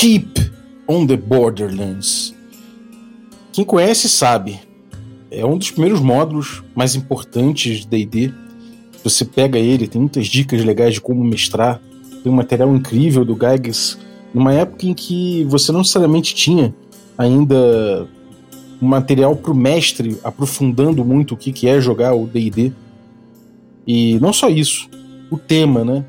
Keep on the Borderlands. Quem conhece sabe, é um dos primeiros módulos mais importantes de D&D. Você pega ele, tem muitas dicas legais de como mestrar, tem um material incrível do Gygax, numa época em que você não necessariamente tinha ainda um material para o mestre aprofundando muito o que, que é jogar o D&D. E não só isso, o tema, né?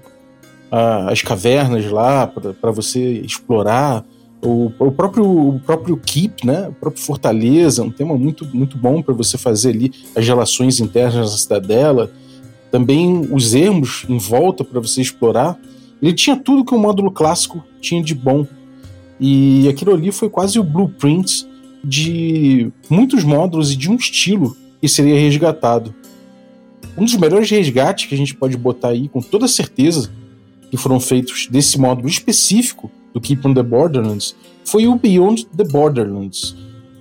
As cavernas lá para você explorar, o, o, próprio, o próprio Keep, né? O próprio Fortaleza, um tema muito, muito bom para você fazer ali as relações internas da cidadela. Também os ermos em volta para você explorar. Ele tinha tudo que o módulo clássico tinha de bom. E aquilo ali foi quase o blueprint de muitos módulos e de um estilo que seria resgatado. Um dos melhores resgates que a gente pode botar aí, com toda certeza, que foram feitos desse módulo específico do Keep on the Borderlands foi o Beyond the Borderlands,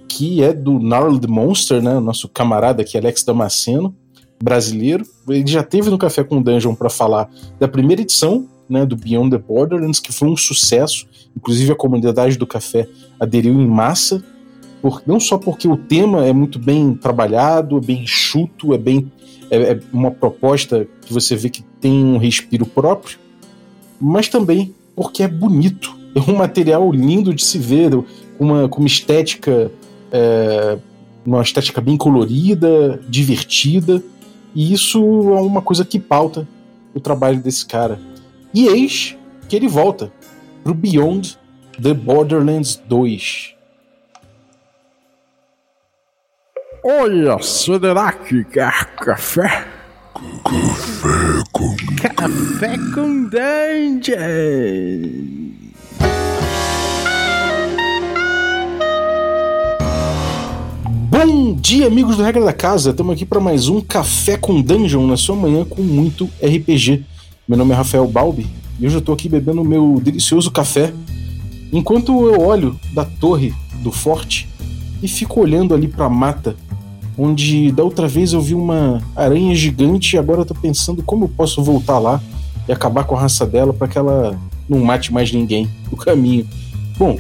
que é do Gnarled Monster, né, nosso camarada aqui, Alex Damasceno, brasileiro. Ele já teve no Café com Dungeon para falar da primeira edição né, do Beyond the Borderlands, que foi um sucesso. Inclusive a comunidade do café aderiu em massa, por, não só porque o tema é muito bem trabalhado, é bem enxuto, é bem é, é uma proposta que você vê que tem um respiro próprio, mas também porque é bonito. É um material lindo de se ver, uma, com uma estética, é, uma estética bem colorida, divertida, e isso é uma coisa que pauta o trabalho desse cara. E eis que ele volta pro Beyond the Borderlands 2. Olha, que quer café? Café com Café com Dungeon. Bom dia, amigos do Regra da Casa. Estamos aqui para mais um Café com Dungeon na sua manhã com muito RPG. Meu nome é Rafael Balbi e hoje eu estou aqui bebendo meu delicioso café enquanto eu olho da torre do forte e fico olhando ali para a mata onde da outra vez eu vi uma aranha gigante e agora eu tô pensando como eu posso voltar lá e acabar com a raça dela para que ela não mate mais ninguém no caminho. Bom,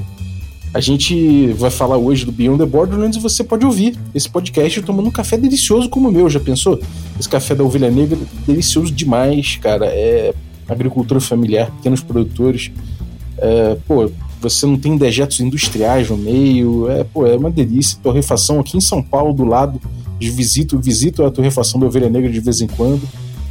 a gente vai falar hoje do Beyond the Borderlands e você pode ouvir esse podcast tomando um café delicioso como o meu, já pensou? Esse café da Ovelha Negra delicioso demais, cara. É agricultura familiar, pequenos produtores. É, pô, você não tem dejetos industriais no meio, é, pô, é uma delícia. Torrefação aqui em São Paulo, do lado, de visito, visito a torrefação da Ovelha Negra de vez em quando.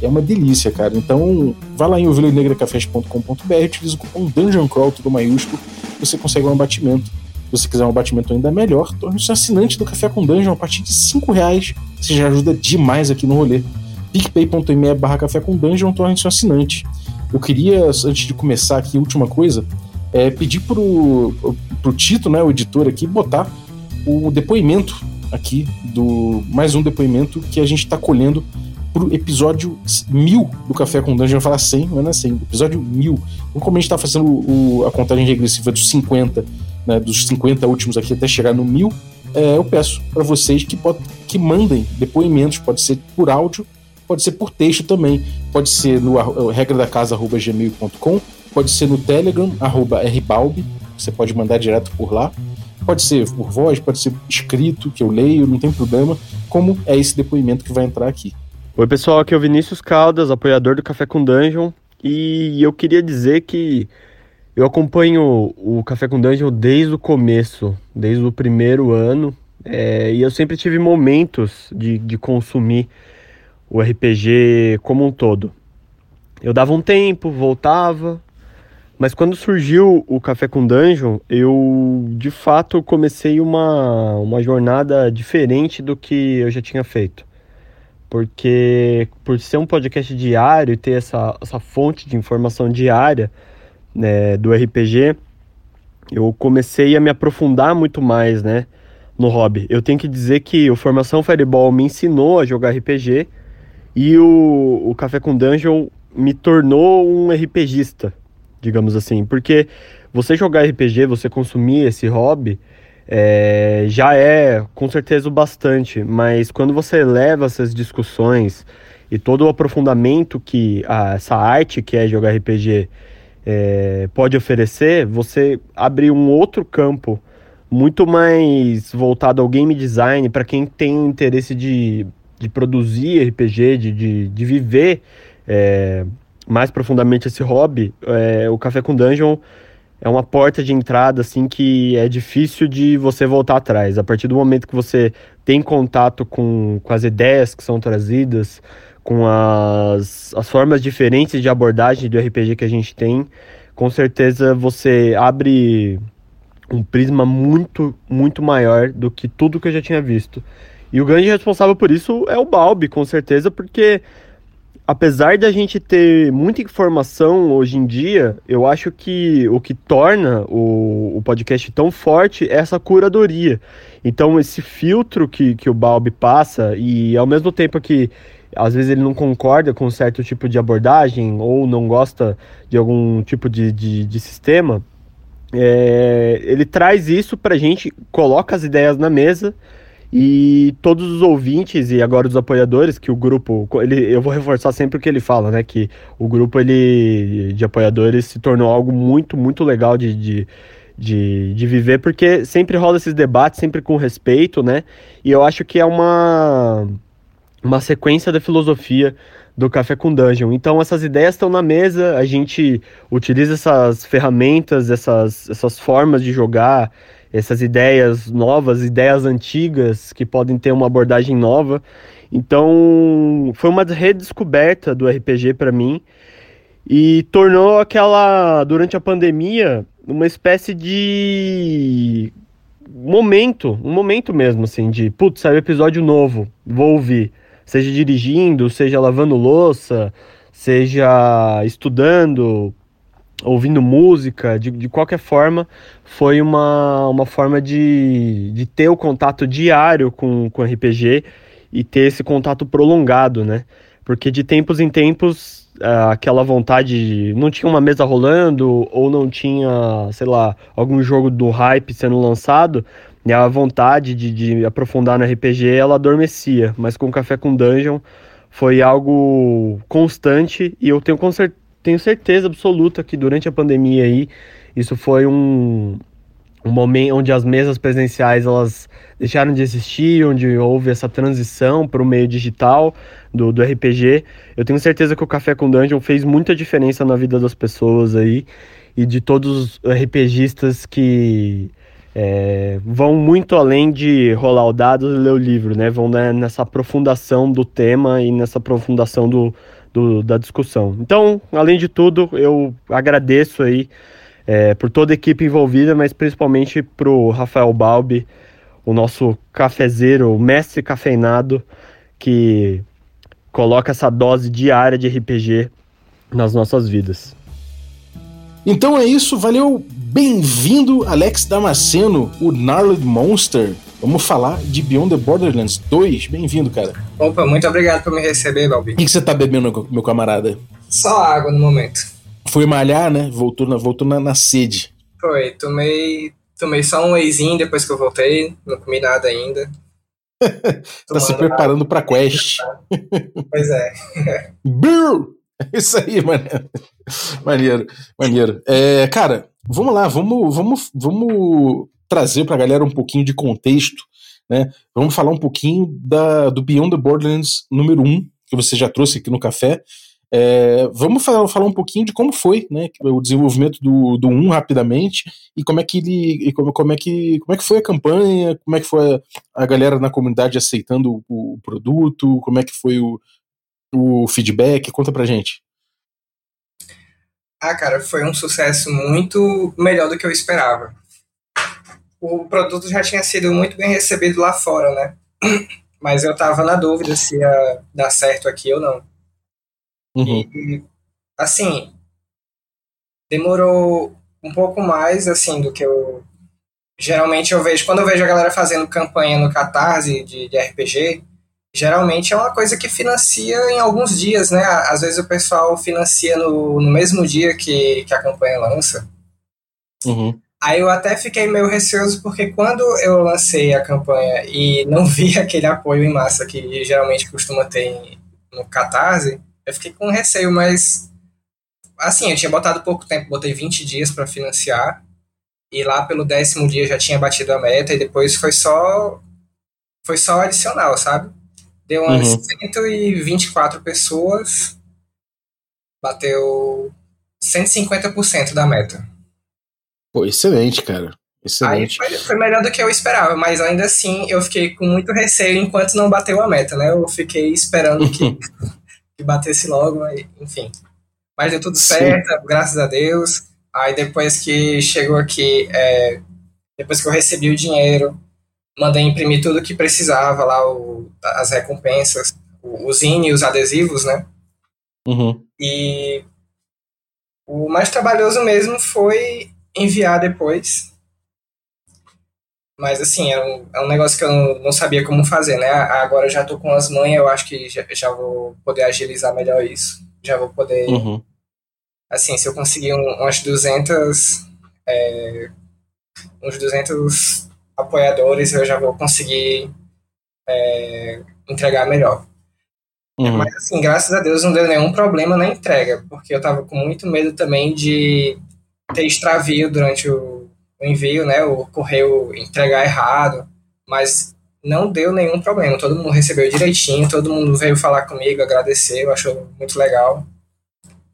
É uma delícia, cara. Então, vá lá em ovelhanegracafés.com.br, utiliza o cupom Dungeon Crawl, tudo maiúsculo, você consegue um abatimento. Se você quiser um abatimento ainda melhor, torne-se assinante do Café com Dungeon a partir de 5 reais. Você já ajuda demais aqui no rolê. picpay.me barra café com dungeon, torne-se assinante. Eu queria, antes de começar aqui, última coisa, é, pedir pro, pro Tito, né, o editor aqui, botar o depoimento aqui do mais um depoimento que a gente está colhendo pro episódio mil do Café com Dungeon. Eu falar 100, mas não é 100, episódio mil. Então, como a gente está fazendo o, a contagem regressiva dos 50, né, dos 50 últimos aqui até chegar no mil, é, eu peço para vocês que, pode, que mandem depoimentos, pode ser por áudio, pode ser por texto também, pode ser no regra da casa@gmail.com Pode ser no Telegram, arroba rbalb, você pode mandar direto por lá. Pode ser por voz, pode ser escrito, que eu leio, não tem problema. Como é esse depoimento que vai entrar aqui. Oi, pessoal, aqui é o Vinícius Caldas, apoiador do Café com Dungeon. E eu queria dizer que eu acompanho o Café com Dungeon desde o começo, desde o primeiro ano. É, e eu sempre tive momentos de, de consumir o RPG como um todo. Eu dava um tempo, voltava, mas quando surgiu o Café com Dungeon, eu de fato comecei uma, uma jornada diferente do que eu já tinha feito. Porque por ser um podcast diário e ter essa, essa fonte de informação diária né, do RPG, eu comecei a me aprofundar muito mais né, no hobby. Eu tenho que dizer que o Formação Fireball me ensinou a jogar RPG e o, o Café com Dungeon me tornou um RPGista digamos assim. Porque você jogar RPG, você consumir esse hobby, é, já é com certeza o bastante, mas quando você leva essas discussões e todo o aprofundamento que a, essa arte que é jogar RPG é, pode oferecer, você abrir um outro campo muito mais voltado ao game design para quem tem interesse de, de produzir RPG, de, de, de viver é, mais profundamente esse hobby. É, o Café com Dungeon é uma porta de entrada assim que é difícil de você voltar atrás. A partir do momento que você tem contato com, com as ideias que são trazidas, com as, as formas diferentes de abordagem do RPG que a gente tem, com certeza você abre um prisma muito, muito maior do que tudo que eu já tinha visto. E o grande responsável por isso é o Balbi, com certeza, porque apesar da gente ter muita informação hoje em dia, eu acho que o que torna o, o podcast tão forte é essa curadoria. Então, esse filtro que, que o Balbi passa, e ao mesmo tempo que às vezes ele não concorda com certo tipo de abordagem ou não gosta de algum tipo de, de, de sistema, é, ele traz isso pra gente, coloca as ideias na mesa e todos os ouvintes e agora os apoiadores, que o grupo, ele, eu vou reforçar sempre o que ele fala, né? Que o grupo ele, de apoiadores se tornou algo muito, muito legal de, de, de, de viver, porque sempre rola esses debates, sempre com respeito, né? E eu acho que é uma, uma sequência da filosofia do Café com Dungeon. Então essas ideias estão na mesa, a gente utiliza essas ferramentas, essas, essas formas de jogar, essas ideias novas, ideias antigas que podem ter uma abordagem nova. Então, foi uma redescoberta do RPG para mim e tornou aquela durante a pandemia uma espécie de momento, um momento mesmo assim de, putz, saiu episódio novo, vou ouvir, seja dirigindo, seja lavando louça, seja estudando, ouvindo música, de, de qualquer forma, foi uma, uma forma de, de ter o contato diário com, com RPG e ter esse contato prolongado, né? Porque de tempos em tempos, uh, aquela vontade, não tinha uma mesa rolando ou não tinha, sei lá, algum jogo do hype sendo lançado, e a vontade de, de aprofundar no RPG, ela adormecia. Mas com Café com Dungeon foi algo constante e eu tenho tenho certeza absoluta que durante a pandemia aí, isso foi um, um momento onde as mesas presenciais elas deixaram de existir, onde houve essa transição para o meio digital do, do RPG. Eu tenho certeza que o Café com Dungeon fez muita diferença na vida das pessoas aí e de todos os RPGistas que é, vão muito além de rolar o dado e ler o livro, né? Vão né, nessa aprofundação do tema e nessa aprofundação do, do, da discussão. Então, além de tudo, eu agradeço aí é, por toda a equipe envolvida, mas principalmente para o Rafael Balbi, o nosso cafezeiro, o mestre cafeinado, que coloca essa dose diária de RPG nas nossas vidas. Então é isso, valeu, bem-vindo Alex Damasceno, o Gnarled Monster. Vamos falar de Beyond the Borderlands 2. Bem-vindo, cara. Opa, muito obrigado por me receber, Balbi. O que, que você tá bebendo, meu camarada? Só água no momento. Foi malhar, né? Voltou na, voltou na, na sede. Foi, tomei, tomei só um wheyzinho depois que eu voltei, não comi nada ainda. tá se preparando pra quest. pois é. Beer! Isso aí, maneiro. Maneiro, maneiro. É, cara, vamos lá, vamos, vamos, vamos trazer para a galera um pouquinho de contexto, né? Vamos falar um pouquinho da, do Beyond the Borderlands número 1, que você já trouxe aqui no café. É, vamos falar, falar um pouquinho de como foi né, o desenvolvimento do, do 1 rapidamente e como é que ele como, como, é que, como é que foi a campanha, como é que foi a, a galera na comunidade aceitando o, o, produto, como é que foi o, o feedback, conta pra gente. Ah, cara, foi um sucesso muito melhor do que eu esperava o produto já tinha sido muito bem recebido lá fora, né? Mas eu tava na dúvida se ia dar certo aqui ou não. Uhum. E, assim, demorou um pouco mais, assim, do que eu... Geralmente eu vejo, quando eu vejo a galera fazendo campanha no Catarse de, de RPG, geralmente é uma coisa que financia em alguns dias, né? Às vezes o pessoal financia no, no mesmo dia que, que a campanha lança. Uhum. Aí eu até fiquei meio receoso porque quando eu lancei a campanha e não vi aquele apoio em massa que geralmente costuma ter no Catarse, eu fiquei com receio, mas assim, eu tinha botado pouco tempo, botei 20 dias para financiar. E lá pelo décimo dia já tinha batido a meta e depois foi só foi só adicional, sabe? Deu umas uhum. 124 pessoas, bateu 150% da meta. Pô, excelente, cara. Excelente. Aí foi, foi, melhor do que eu esperava, mas ainda assim eu fiquei com muito receio enquanto não bateu a meta, né? Eu fiquei esperando que, que batesse logo, enfim. Mas deu tudo Sim. certo, graças a Deus. Aí depois que chegou aqui, é, depois que eu recebi o dinheiro, mandei imprimir tudo que precisava lá, o, as recompensas, os zine, os adesivos, né? Uhum. E o mais trabalhoso mesmo foi enviar depois. Mas assim, é um, é um negócio que eu não, não sabia como fazer, né? Agora eu já tô com as manhas, eu acho que já, já vou poder agilizar melhor isso. Já vou poder. Uhum. Assim, se eu conseguir um, umas 200. É, uns 200 apoiadores, eu já vou conseguir é, entregar melhor. Uhum. Mas assim, graças a Deus não deu nenhum problema na entrega, porque eu tava com muito medo também de ter extravio durante o, o envio, né? O correio entregar errado, mas não deu nenhum problema. Todo mundo recebeu direitinho, todo mundo veio falar comigo, agradeceu, achou muito legal.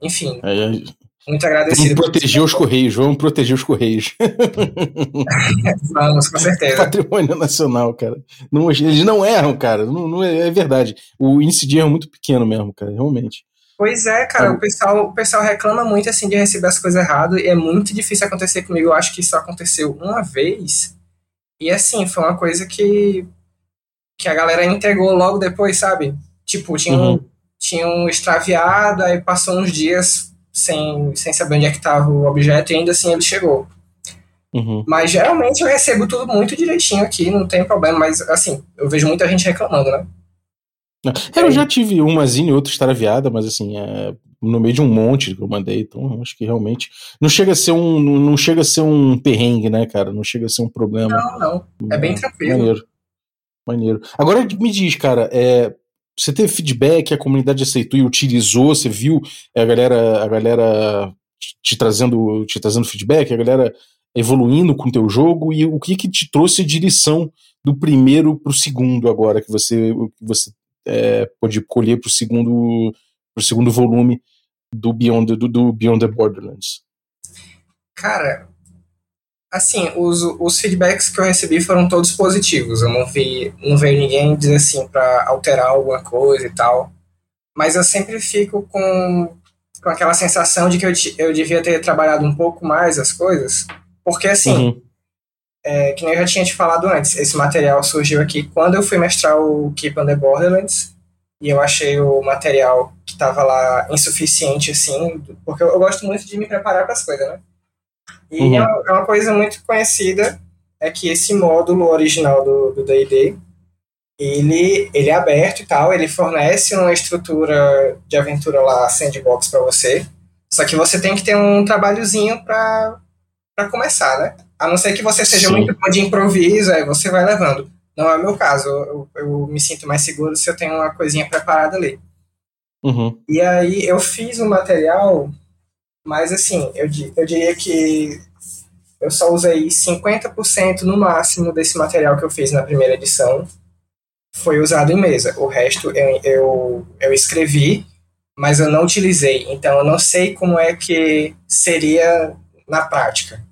Enfim. É, muito agradecido. Vamos proteger os Correios, vamos proteger os Correios. vamos, com certeza. Patrimônio nacional, cara. Não, eles não erram, cara. Não, não é, é, verdade. O índice de erro é muito pequeno mesmo, cara, realmente. Pois é, cara, o pessoal, o pessoal reclama muito assim de receber as coisas erradas e é muito difícil acontecer comigo. Eu acho que isso aconteceu uma vez. E assim, foi uma coisa que que a galera entregou logo depois, sabe? Tipo, tinham, uhum. tinham extraviado, aí passou uns dias, sem, sem saber onde é que estava o objeto e ainda assim ele chegou. Uhum. Mas geralmente eu recebo tudo muito direitinho aqui, não tem problema, mas assim, eu vejo muita gente reclamando, né? É, eu já tive umazinha e outra extraviada, mas assim, é no meio de um monte que eu mandei, então acho que realmente não chega a ser um não chega a ser um perrengue, né, cara? Não chega a ser um problema. Não, não. É bem tranquilo. Maneiro. Maneiro. Agora me diz, cara, é, você teve feedback, a comunidade aceitou e utilizou, você viu a galera, a galera te trazendo, te trazendo feedback, a galera evoluindo com o teu jogo e o que que te trouxe de lição do primeiro para o segundo agora que você que você é, pode colher para o segundo pro segundo volume do Beyond do, do Beyond the Borderlands. Cara, assim, os, os feedbacks que eu recebi foram todos positivos. Eu não vi, não veio ninguém dizer assim para alterar alguma coisa e tal. Mas eu sempre fico com, com aquela sensação de que eu, eu devia ter trabalhado um pouco mais as coisas. Porque assim, uhum. É, que nem eu já tinha te falado antes, esse material surgiu aqui quando eu fui mestrar o Keep on the Borderlands. E eu achei o material que estava lá insuficiente, assim, porque eu, eu gosto muito de me preparar para as coisas, né? E uhum. é, uma, coisa muito conhecida é que esse módulo original do D&D, ele, ele é aberto e tal, ele fornece uma estrutura de aventura lá, sandbox para você, só que você tem que ter um trabalhozinho para começar, né? A não ser que você seja Sim. muito bom de improviso, aí você vai levando. Não é o meu caso, eu, eu me sinto mais seguro se eu tenho uma coisinha preparada ali. Uhum. E aí eu fiz o um material mas, assim, eu, eu diria que eu só usei 50% no máximo desse material que eu fiz na primeira edição. Foi usado em mesa. O resto eu, eu, eu escrevi, mas eu não utilizei. Então, eu não sei como é que seria na prática.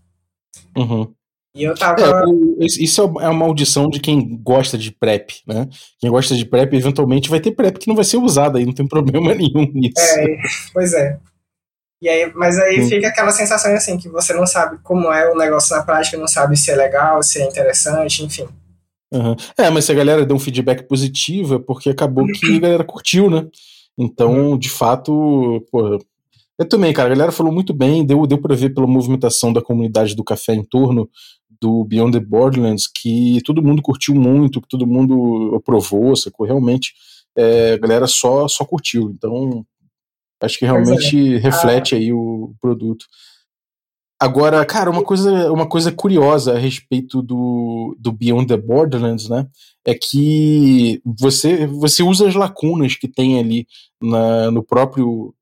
Uhum. E eu tava. É, isso é a maldição de quem gosta de prep, né? Quem gosta de prep, eventualmente vai ter prep que não vai ser usada aí, não tem problema nenhum nisso. É, pois é. E aí, mas aí hum. fica aquela sensação assim, que você não sabe como é o negócio na prática, não sabe se é legal, se é interessante, enfim. Uhum. É, mas se a galera deu um feedback positivo é porque acabou que a galera curtiu, né? Então, uhum. de fato, pô, eu também, cara, a galera falou muito bem, deu, deu pra ver pela movimentação da comunidade do café em torno do Beyond the Borderlands que todo mundo curtiu muito, que todo mundo aprovou, sacou? Realmente, é, a galera só, só curtiu. Então, Acho que realmente é. reflete ah. aí o produto. Agora, cara, uma coisa, uma coisa curiosa a respeito do, do Beyond the Borderlands, né? É que você, você usa as lacunas que tem ali na, no próprio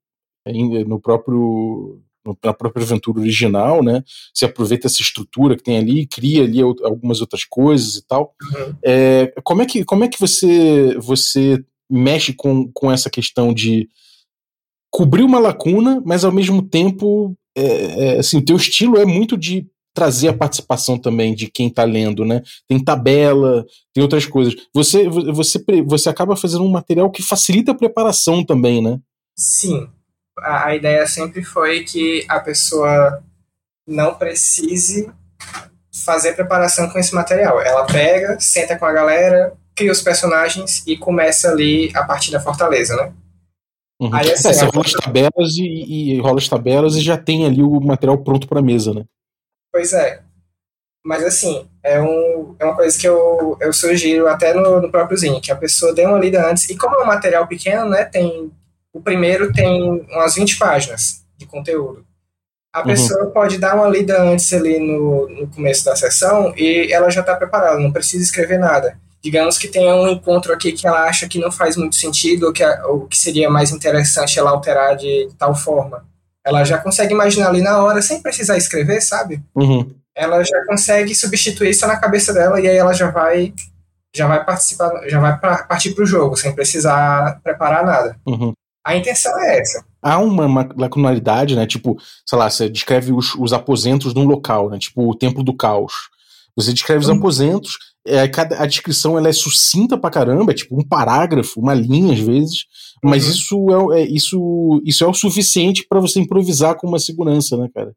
no próprio na própria aventura original, né? Você aproveita essa estrutura que tem ali, cria ali algumas outras coisas e tal. Uhum. É, como é que como é que você você mexe com, com essa questão de cobrir uma lacuna, mas ao mesmo tempo, é, é, assim, o teu estilo é muito de trazer a participação também de quem está lendo, né? Tem tabela, tem outras coisas. Você, você, você acaba fazendo um material que facilita a preparação também, né? Sim. A, a ideia sempre foi que a pessoa não precise fazer preparação com esse material. Ela pega, senta com a galera, cria os personagens e começa ali a partir da fortaleza, né? Uhum. Aí, assim, é, você rola as tabelas e, e rola as tabelas e já tem ali o material pronto para mesa, né? Pois é. Mas assim, é, um, é uma coisa que eu, eu sugiro até no, no próprio Zine, que a pessoa dê uma lida antes. E como é um material pequeno, né, tem. O primeiro tem umas 20 páginas de conteúdo. A uhum. pessoa pode dar uma lida antes ali no, no começo da sessão e ela já está preparada, não precisa escrever nada digamos que tenha um encontro aqui que ela acha que não faz muito sentido ou que, ou que seria mais interessante ela alterar de tal forma. Ela já consegue imaginar ali na hora, sem precisar escrever, sabe? Uhum. Ela já consegue substituir isso na cabeça dela e aí ela já vai já vai participar, já vai partir para o jogo, sem precisar preparar nada. Uhum. A intenção é essa. Há uma, uma lacunaridade, né? Tipo, sei lá, você descreve os, os aposentos de um local, né? Tipo, o Templo do Caos. Você descreve os aposentos, é, cada, a descrição ela é sucinta pra caramba, é tipo um parágrafo, uma linha às vezes, mas uhum. isso, é, é, isso, isso é o suficiente para você improvisar com uma segurança, né, cara?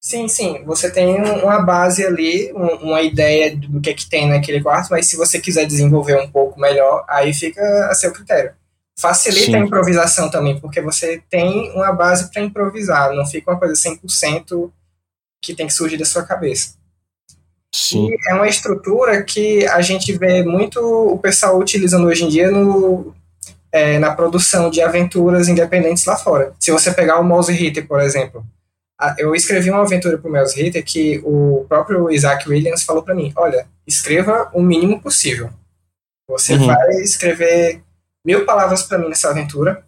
Sim, sim. Você tem uma base ali, uma ideia do que, é que tem naquele quarto, mas se você quiser desenvolver um pouco melhor, aí fica a seu critério. Facilita sim. a improvisação também, porque você tem uma base para improvisar, não fica uma coisa 100% que tem que surgir da sua cabeça. Sim. E é uma estrutura que a gente vê muito o pessoal utilizando hoje em dia no, é, na produção de aventuras independentes lá fora. Se você pegar o Mouse Hitter, por exemplo, eu escrevi uma aventura para o Mouse Hitter que o próprio Isaac Williams falou para mim: olha, escreva o mínimo possível. Você uhum. vai escrever mil palavras para mim nessa aventura.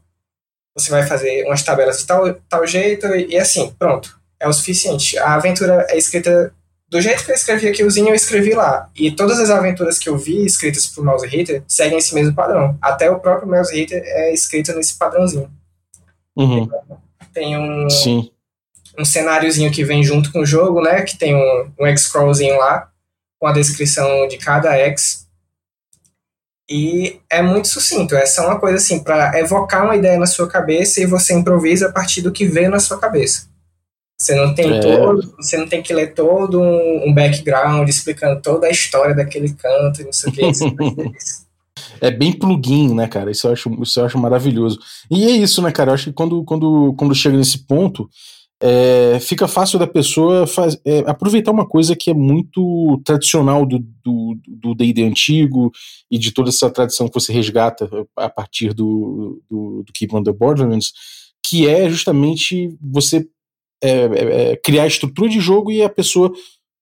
Você vai fazer umas tabelas de tal, tal jeito e, e assim, pronto. É o suficiente. A aventura é escrita do jeito que eu escrevi aqui o Zinho, eu escrevi lá. E todas as aventuras que eu vi escritas por Mouse Hitter seguem esse mesmo padrão. Até o próprio Mouse Hitter é escrito nesse padrãozinho. Uhum. Tem um, Sim. um cenáriozinho que vem junto com o jogo, né? Que tem um, um X-Scrollzinho lá, com a descrição de cada X. E é muito sucinto. Essa é uma coisa assim, para evocar uma ideia na sua cabeça e você improvisa a partir do que vê na sua cabeça. Você não tem é. todo, você não tem que ler todo um, um, background explicando toda a história daquele canto e não sei o que. é bem plugin, né, cara? Isso eu, acho, isso eu acho maravilhoso. E é isso, né, cara? Eu acho que quando, quando, quando chega nesse ponto, é, fica fácil da pessoa faz, é, aproveitar uma coisa que é muito tradicional do D&D antigo e de toda essa tradição que você resgata a partir do, do, do Keep on the Borderlands, que é justamente você é, é, é, criar a estrutura de jogo e a pessoa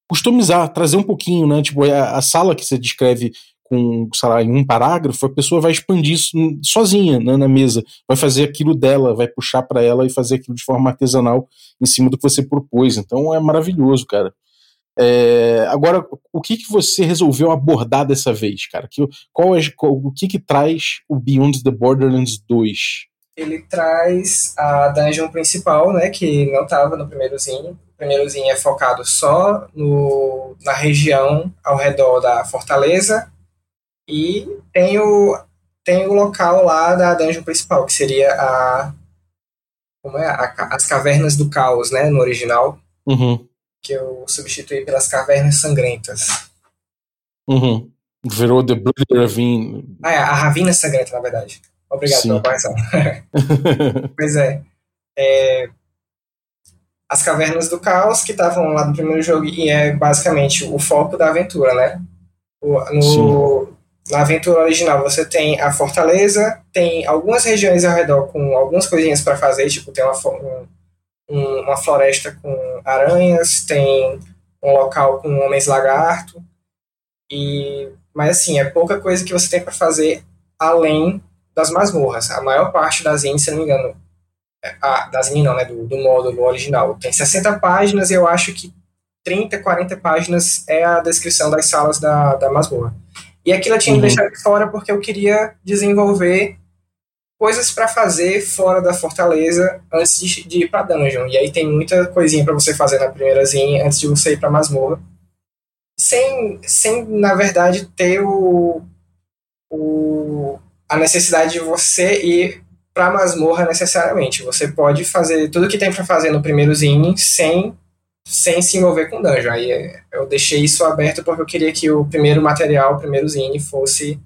customizar, trazer um pouquinho, né? Tipo, a, a sala que você descreve com, sei lá, em um parágrafo, a pessoa vai expandir isso sozinha né, na mesa, vai fazer aquilo dela, vai puxar para ela e fazer aquilo de forma artesanal em cima do que você propôs. Então é maravilhoso, cara. É, agora, o que, que você resolveu abordar dessa vez, cara? Que, qual é, qual, o que que traz o Beyond the Borderlands 2? ele traz a dungeon principal, né, que não estava no primeirozinho. O primeirozinho é focado só no, na região ao redor da fortaleza e tem o, tem o local lá da dungeon principal, que seria a como é a, as cavernas do caos, né, no original. Uhum. Que eu substituí pelas cavernas sangrentas. Uhum. Virou The Bloody Ravine. Ah, é, a Ravina Sangrenta, na verdade. Obrigado Sim. pela correção. pois é. é. As Cavernas do Caos, que estavam lá no primeiro jogo, e é basicamente o foco da aventura, né? O, no, na aventura original você tem a fortaleza, tem algumas regiões ao redor com algumas coisinhas para fazer, tipo, tem uma, um, uma floresta com aranhas, tem um local com homens lagarto, e mas assim, é pouca coisa que você tem para fazer além das masmorras. A maior parte das índices, se não me engano, Ah, da Zine não, né? Do, do módulo original. Tem 60 páginas e eu acho que 30, 40 páginas é a descrição das salas da, da masmorra. E aquilo eu tinha uhum. deixado de fora porque eu queria desenvolver coisas para fazer fora da fortaleza antes de, de ir para dungeon. E aí tem muita coisinha para você fazer na primeira zine antes de você ir para masmorra. Sem, sem, na verdade, ter o, o, a necessidade de você ir para masmorra necessariamente. Você pode fazer tudo que tem para fazer no primeiro zine sem sem se envolver com dungeon. Aí é, eu deixei isso aberto porque eu queria que o primeiro material, o primeiro zine, fosse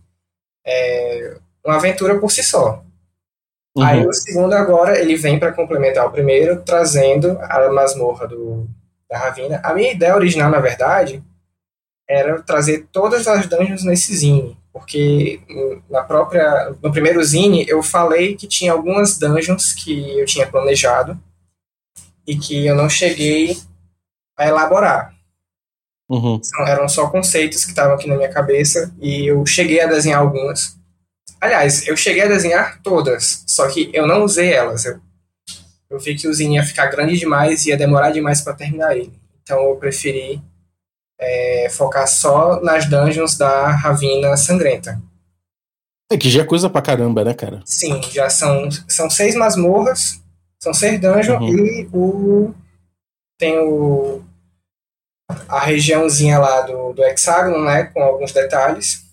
é, uma aventura por si só. Uhum. Aí o segundo agora, ele vem para complementar o primeiro, trazendo a masmorra do, da Ravina. A minha ideia original, na verdade, era trazer todas as dungeons nesse zine, porque na própria no primeiro zine eu falei que tinha algumas dungeons que eu tinha planejado e que eu não cheguei a elaborar. Uhum. Eram só conceitos que estavam aqui na minha cabeça e eu cheguei a desenhar algumas. Aliás, eu cheguei a desenhar todas, só que eu não usei elas. Eu, eu vi que o Zine ia ficar grande demais e ia demorar demais para terminar ele. Então eu preferi é, focar só nas dungeons da Ravina Sangrenta. É que já é coisa pra caramba, né, cara? Sim, já são, são seis masmorras, são seis dungeons uhum. e o. Tem o. A regiãozinha lá do, do hexágono, né? Com alguns detalhes.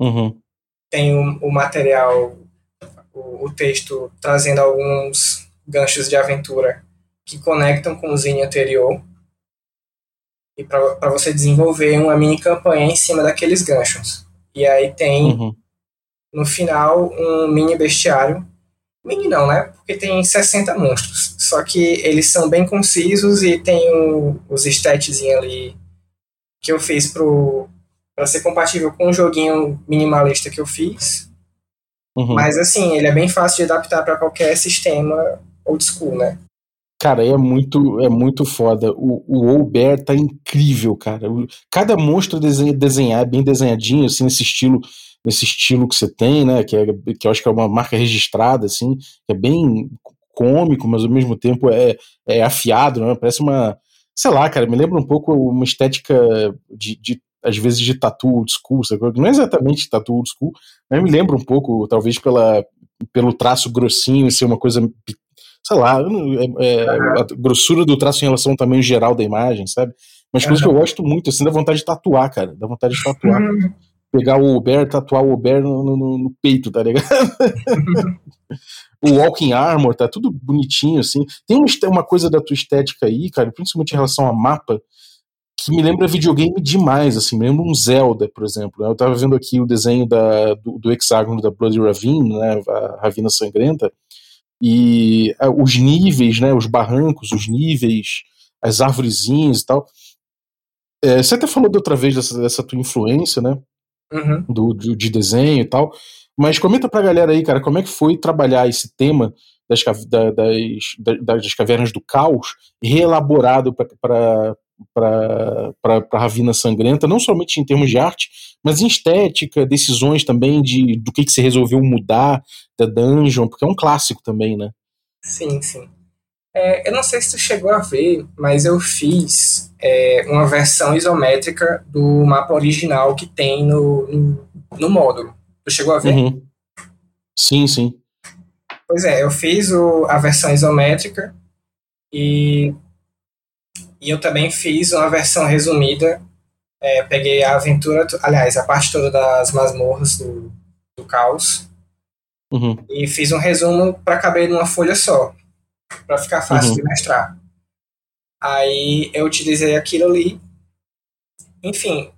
Uhum tem o, o material, o, o, texto trazendo alguns ganchos de aventura que conectam com o zine anterior e para você desenvolver uma mini campanha em cima daqueles ganchos. E aí tem uhum. no final um mini bestiário. Mini não, né? Porque tem 60 monstros. Só que eles são bem concisos e tem o, os stats ali que eu fiz pro, para ser compatível com o joguinho minimalista que eu fiz. Uhum. Mas assim, ele é bem fácil de adaptar para qualquer sistema old school, né? Cara, é muito, é muito foda. O, o Old Bear tá incrível, cara. Cada monstro desenha, desenhar, bem desenhadinho, assim, nesse estilo, nesse estilo que você tem, né? Que, é, que eu acho que é uma marca registrada, assim, que é bem cômico, mas ao mesmo tempo é, é afiado, né? Parece uma. Sei lá, cara, me lembra um pouco uma estética de, de às vezes de tatu old school, sabe? não é exatamente tatu old school, mas me lembra um pouco, talvez pela, pelo traço grossinho e ser uma coisa, sei lá, é, é, a grossura do traço em relação ao tamanho geral da imagem, sabe? Mas coisa que eu gosto muito, assim, dá vontade de tatuar, cara, dá vontade de tatuar. Pegar o Uber, tatuar o Uber no, no, no peito, tá ligado? o Walking Armor, tá tudo bonitinho, assim. Tem uma, coisa da tua estética aí, cara, principalmente em relação a mapa, que me lembra videogame demais, assim, me lembra um Zelda, por exemplo. Eu tava vendo aqui o desenho da, do, do hexágono da Bloody Ravine, né, a Ravina Sangrenta, e é, os níveis, né, os barrancos, os níveis, as árvorezinhas e tal. É, você até falou de outra vez dessa, dessa tua influência, né, uhum. do, do, de desenho e tal, mas comenta pra galera aí, cara, como é que foi trabalhar esse tema das, das, das, das cavernas do caos reelaborado para para a Ravina Sangrenta, não somente em termos de arte, mas em estética, decisões também de do que, que você resolveu mudar da dungeon, porque é um clássico também, né? Sim, sim. É, eu não sei se tu chegou a ver, mas eu fiz é, uma versão isométrica do mapa original que tem no, no, no módulo. Tu chegou a ver? Uhum. Sim, sim. Pois é, eu fiz o, a versão isométrica e e eu também fiz uma versão resumida. É, peguei a aventura, aliás, a parte toda das masmorras do, do caos. Uhum. E fiz um resumo para caber numa folha só. Para ficar fácil uhum. de mestrar. Aí eu utilizei aquilo ali. Enfim,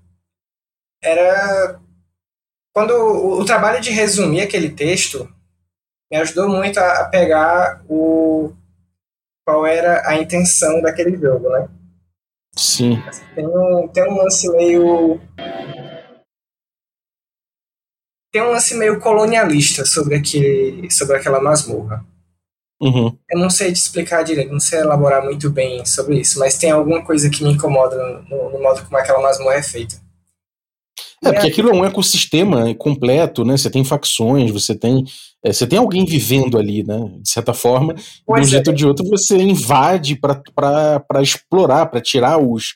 era. Quando o, o trabalho de resumir aquele texto me ajudou muito a, a pegar o, qual era a intenção daquele jogo, né? Sim. Tem um, tem um lance meio. Tem um lance meio colonialista sobre, aquele, sobre aquela masmorra. Uhum. Eu não sei te explicar direito, não sei elaborar muito bem sobre isso, mas tem alguma coisa que me incomoda no, no modo como aquela masmorra é feita. É, porque aquilo é um ecossistema completo, né? Você tem facções, você tem. É, você tem alguém vivendo ali, né? De certa forma, Pois de um é. jeito ou de outro, você invade para explorar, para tirar os.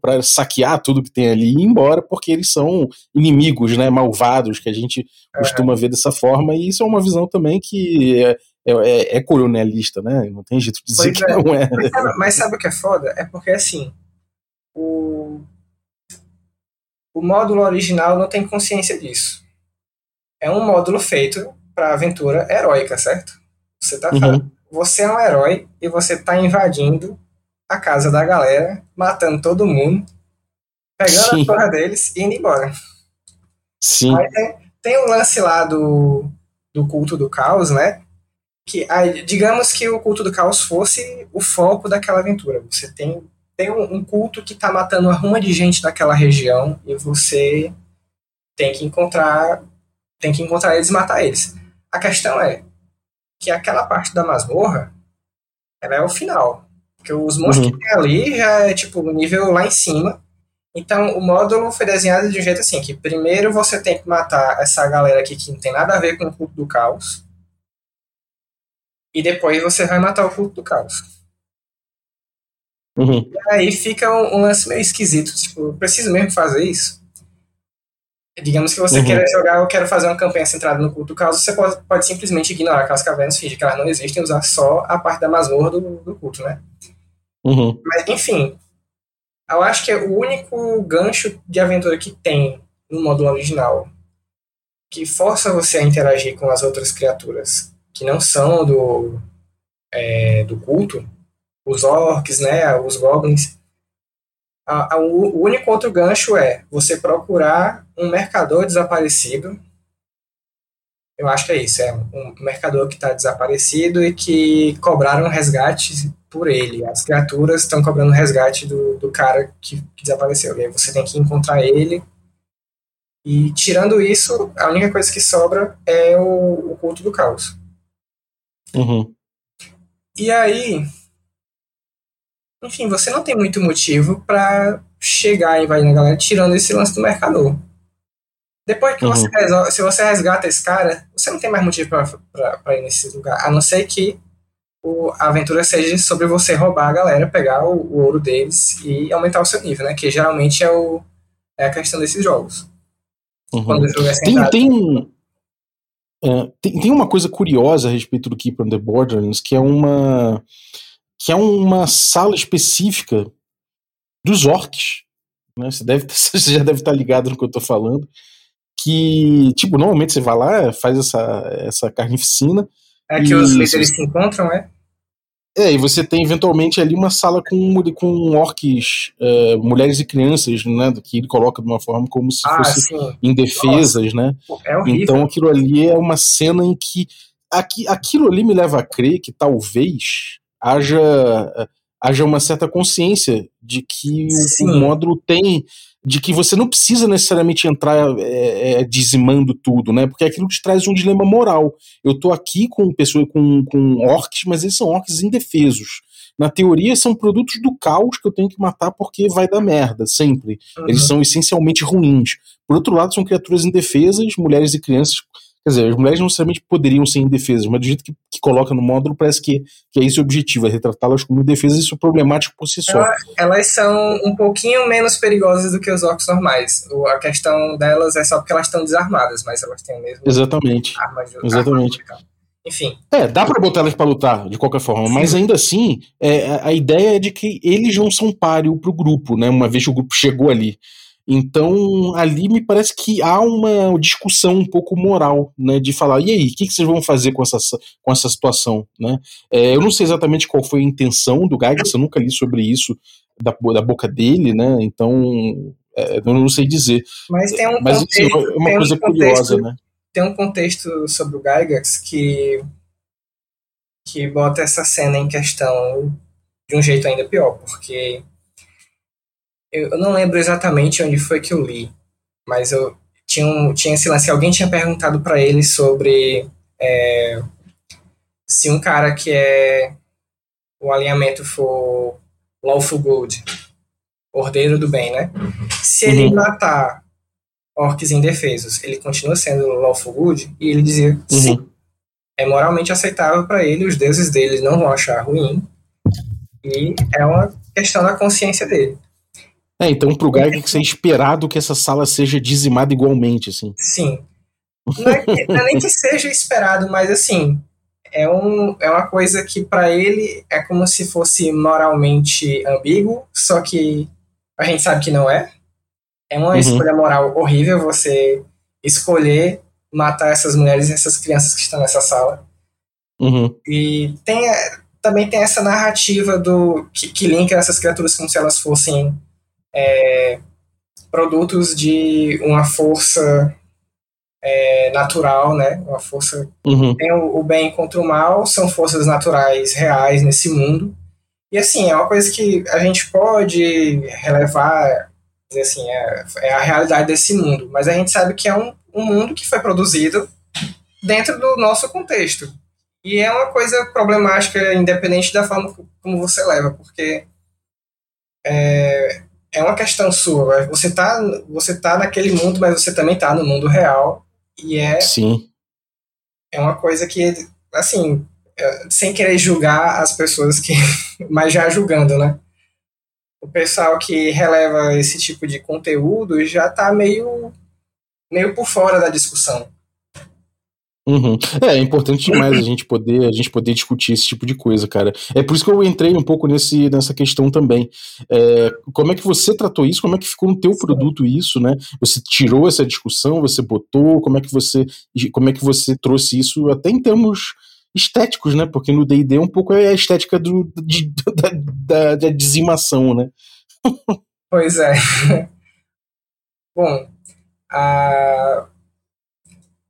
para saquear tudo que tem ali e ir embora, porque eles são inimigos, né? Malvados, que a gente costuma ver dessa forma, e isso é uma visão também que é, é, é coronelista, né? Não tem jeito de dizer Pois que é. não é. Mas sabe, mas sabe o que é foda? É porque assim, o, o módulo original não tem consciência disso. É um módulo feito para aventura heróica, certo? Você, tá, Uhum. você é um herói e você tá invadindo a casa da galera, matando todo mundo, pegando Sim. a porra deles e indo embora. Sim. Aí tem, tem o lance lá do, do culto do caos, né? Que, digamos que o culto do caos fosse o foco daquela aventura. Você tem, tem um, culto que tá matando uma ruma de gente naquela região e você tem que encontrar tem que encontrar eles e matar eles. A questão é que aquela parte da masmorra ela é o final. Porque os monstros Uhum. que tem ali já é tipo o nível lá em cima. Então o módulo foi desenhado de um jeito assim, que primeiro você tem que matar essa galera aqui que não tem nada a ver com o culto do caos. E depois você vai matar o culto do caos. Uhum. E aí fica um, um lance meio esquisito, tipo, eu preciso mesmo fazer isso? Digamos que você Uhum. queira jogar, eu quero fazer uma campanha centrada no culto do caos, você pode, pode simplesmente ignorar aquelas cavernas, fingir que elas não existem e usar só a parte da masmorra do, do culto, né? Uhum. Mas, enfim, eu acho que é o único gancho de aventura que tem no módulo original que força você a interagir com as outras criaturas que não são do, é, do culto, os orcs, né, os goblins. A- a- o único outro gancho é você procurar um mercador desaparecido. Eu acho que é isso, é um mercador que está desaparecido e que cobraram resgate por ele. As criaturas estão cobrando resgate do, do cara que, que desapareceu. E aí você tem que encontrar ele. E tirando isso, a única coisa que sobra é o, o culto do caos. Uhum. E aí, enfim, você não tem muito motivo pra chegar e invadir a galera tirando esse lance do mercador. Depois que você Uhum. resolve, se você resgata esse cara, você não tem mais motivo pra ir nesse lugar, a não ser que o, a aventura seja sobre você roubar a galera, pegar o, o ouro deles e aumentar o seu nível, né? Que geralmente é, o, é a questão desses jogos. Uhum. Quando o jogo é Tem, tem, é, tem, tem uma coisa curiosa a respeito do Keeper on the Borderlands, que é uma que é uma sala específica dos orcs. Né? Você, deve, você já deve estar ligado no que eu tô falando. Que, tipo, normalmente você vai lá, faz essa, essa carnificina, É que os líderes se encontram, é? É, e você tem eventualmente ali uma sala com, com orcs, é, mulheres e crianças, né? Que ele coloca de uma forma como se Ah, fosse sim. indefesas, né? É horrível. Então aquilo ali é uma cena em que aqui, aquilo ali me leva a crer que talvez haja haja uma certa consciência de que o, o módulo tem de que você não precisa necessariamente entrar é, é, dizimando tudo, né? Porque aquilo te traz um dilema moral. Eu tô aqui com pessoas com, com orcs, mas eles são orcs indefesos. Na teoria, são produtos do caos que eu tenho que matar porque vai dar merda, sempre. Uhum. Eles são essencialmente ruins. Por outro lado, são criaturas indefesas, mulheres e crianças. Quer dizer, as mulheres não necessariamente poderiam ser indefesas, mas do jeito que, que coloca no módulo, parece que, que é esse o objetivo, é retratá-las como indefesas, isso é problemático por si só. Ela- elas são um pouquinho menos perigosas do que os orcs normais. O- A questão delas é só porque elas estão desarmadas, mas elas têm mesmo Exatamente. armas de Exatamente. armas de- Enfim, É, dá pra botar elas pra lutar, de qualquer forma, Sim. mas ainda assim, é, a- a ideia é de que eles não são páreo pro grupo, né? Uma vez que o grupo chegou ali. Então, ali me parece que há uma discussão um pouco moral, né? De falar, e aí, o que, que vocês vão fazer com essa, com essa situação, né? É, eu não sei exatamente qual foi a intenção do Gygax, eu nunca li sobre isso da, da boca dele, né? Então, é, eu não sei dizer. mas tem um Mas assim, contexto, é uma tem um coisa contexto- curiosa, né? tem um contexto sobre o Gygax que que bota essa cena em questão de um jeito ainda pior, porque eu, eu não lembro exatamente onde foi que eu li, mas eu tinha, um, tinha esse lance, alguém tinha perguntado pra ele sobre é, se um cara que é o alinhamento for lawful good, ordeiro do bem, né? Se ele Uhum. matar orcs indefesos, ele continua sendo lawful good? E ele dizia Uhum. sim. É moralmente aceitável para ele, os deuses dele não vão achar ruim. E é uma questão da consciência dele. É, então pro Garg tem que ser esperado que essa sala seja dizimada igualmente, assim. Sim. Não é, que- não é nem que seja esperado, mas assim, é, um, é uma coisa que para ele é como se fosse moralmente ambíguo, só que a gente sabe que não é. É uma Uhum. escolha moral horrível você escolher matar essas mulheres e essas crianças que estão nessa sala. Uhum. E tem, é, também tem essa narrativa do que, que linka essas criaturas como se elas fossem é, produtos de uma força é, natural, né? Uma força Uhum. tem o, o bem contra o mal, são forças naturais reais nesse mundo. E assim, é uma coisa que a gente pode relevar, dizer assim, é, é a realidade desse mundo. Mas a gente sabe que é um, um mundo que foi produzido dentro do nosso contexto. E é uma coisa problemática, independente da forma como você leva, porque é, é uma questão sua. Você tá, você tá naquele mundo, mas você também tá no mundo real. E é Sim. é uma coisa que, assim, é, sem querer julgar as pessoas que. mas já julgando, né? O pessoal que releva esse tipo de conteúdo já tá meio. meio por fora da discussão. Uhum. É, é importante demais a gente poder a gente poder discutir esse tipo de coisa, cara. É por isso que eu entrei um pouco nesse, nessa questão também. É, como é que você tratou isso? Como é que ficou no teu produto isso, né? Você tirou essa discussão, você botou, como é que você como é que você trouxe isso até em termos estéticos, né? Porque no D&D um pouco é a estética do, de- da, da, da dizimação, né? Pois é. Bom, a,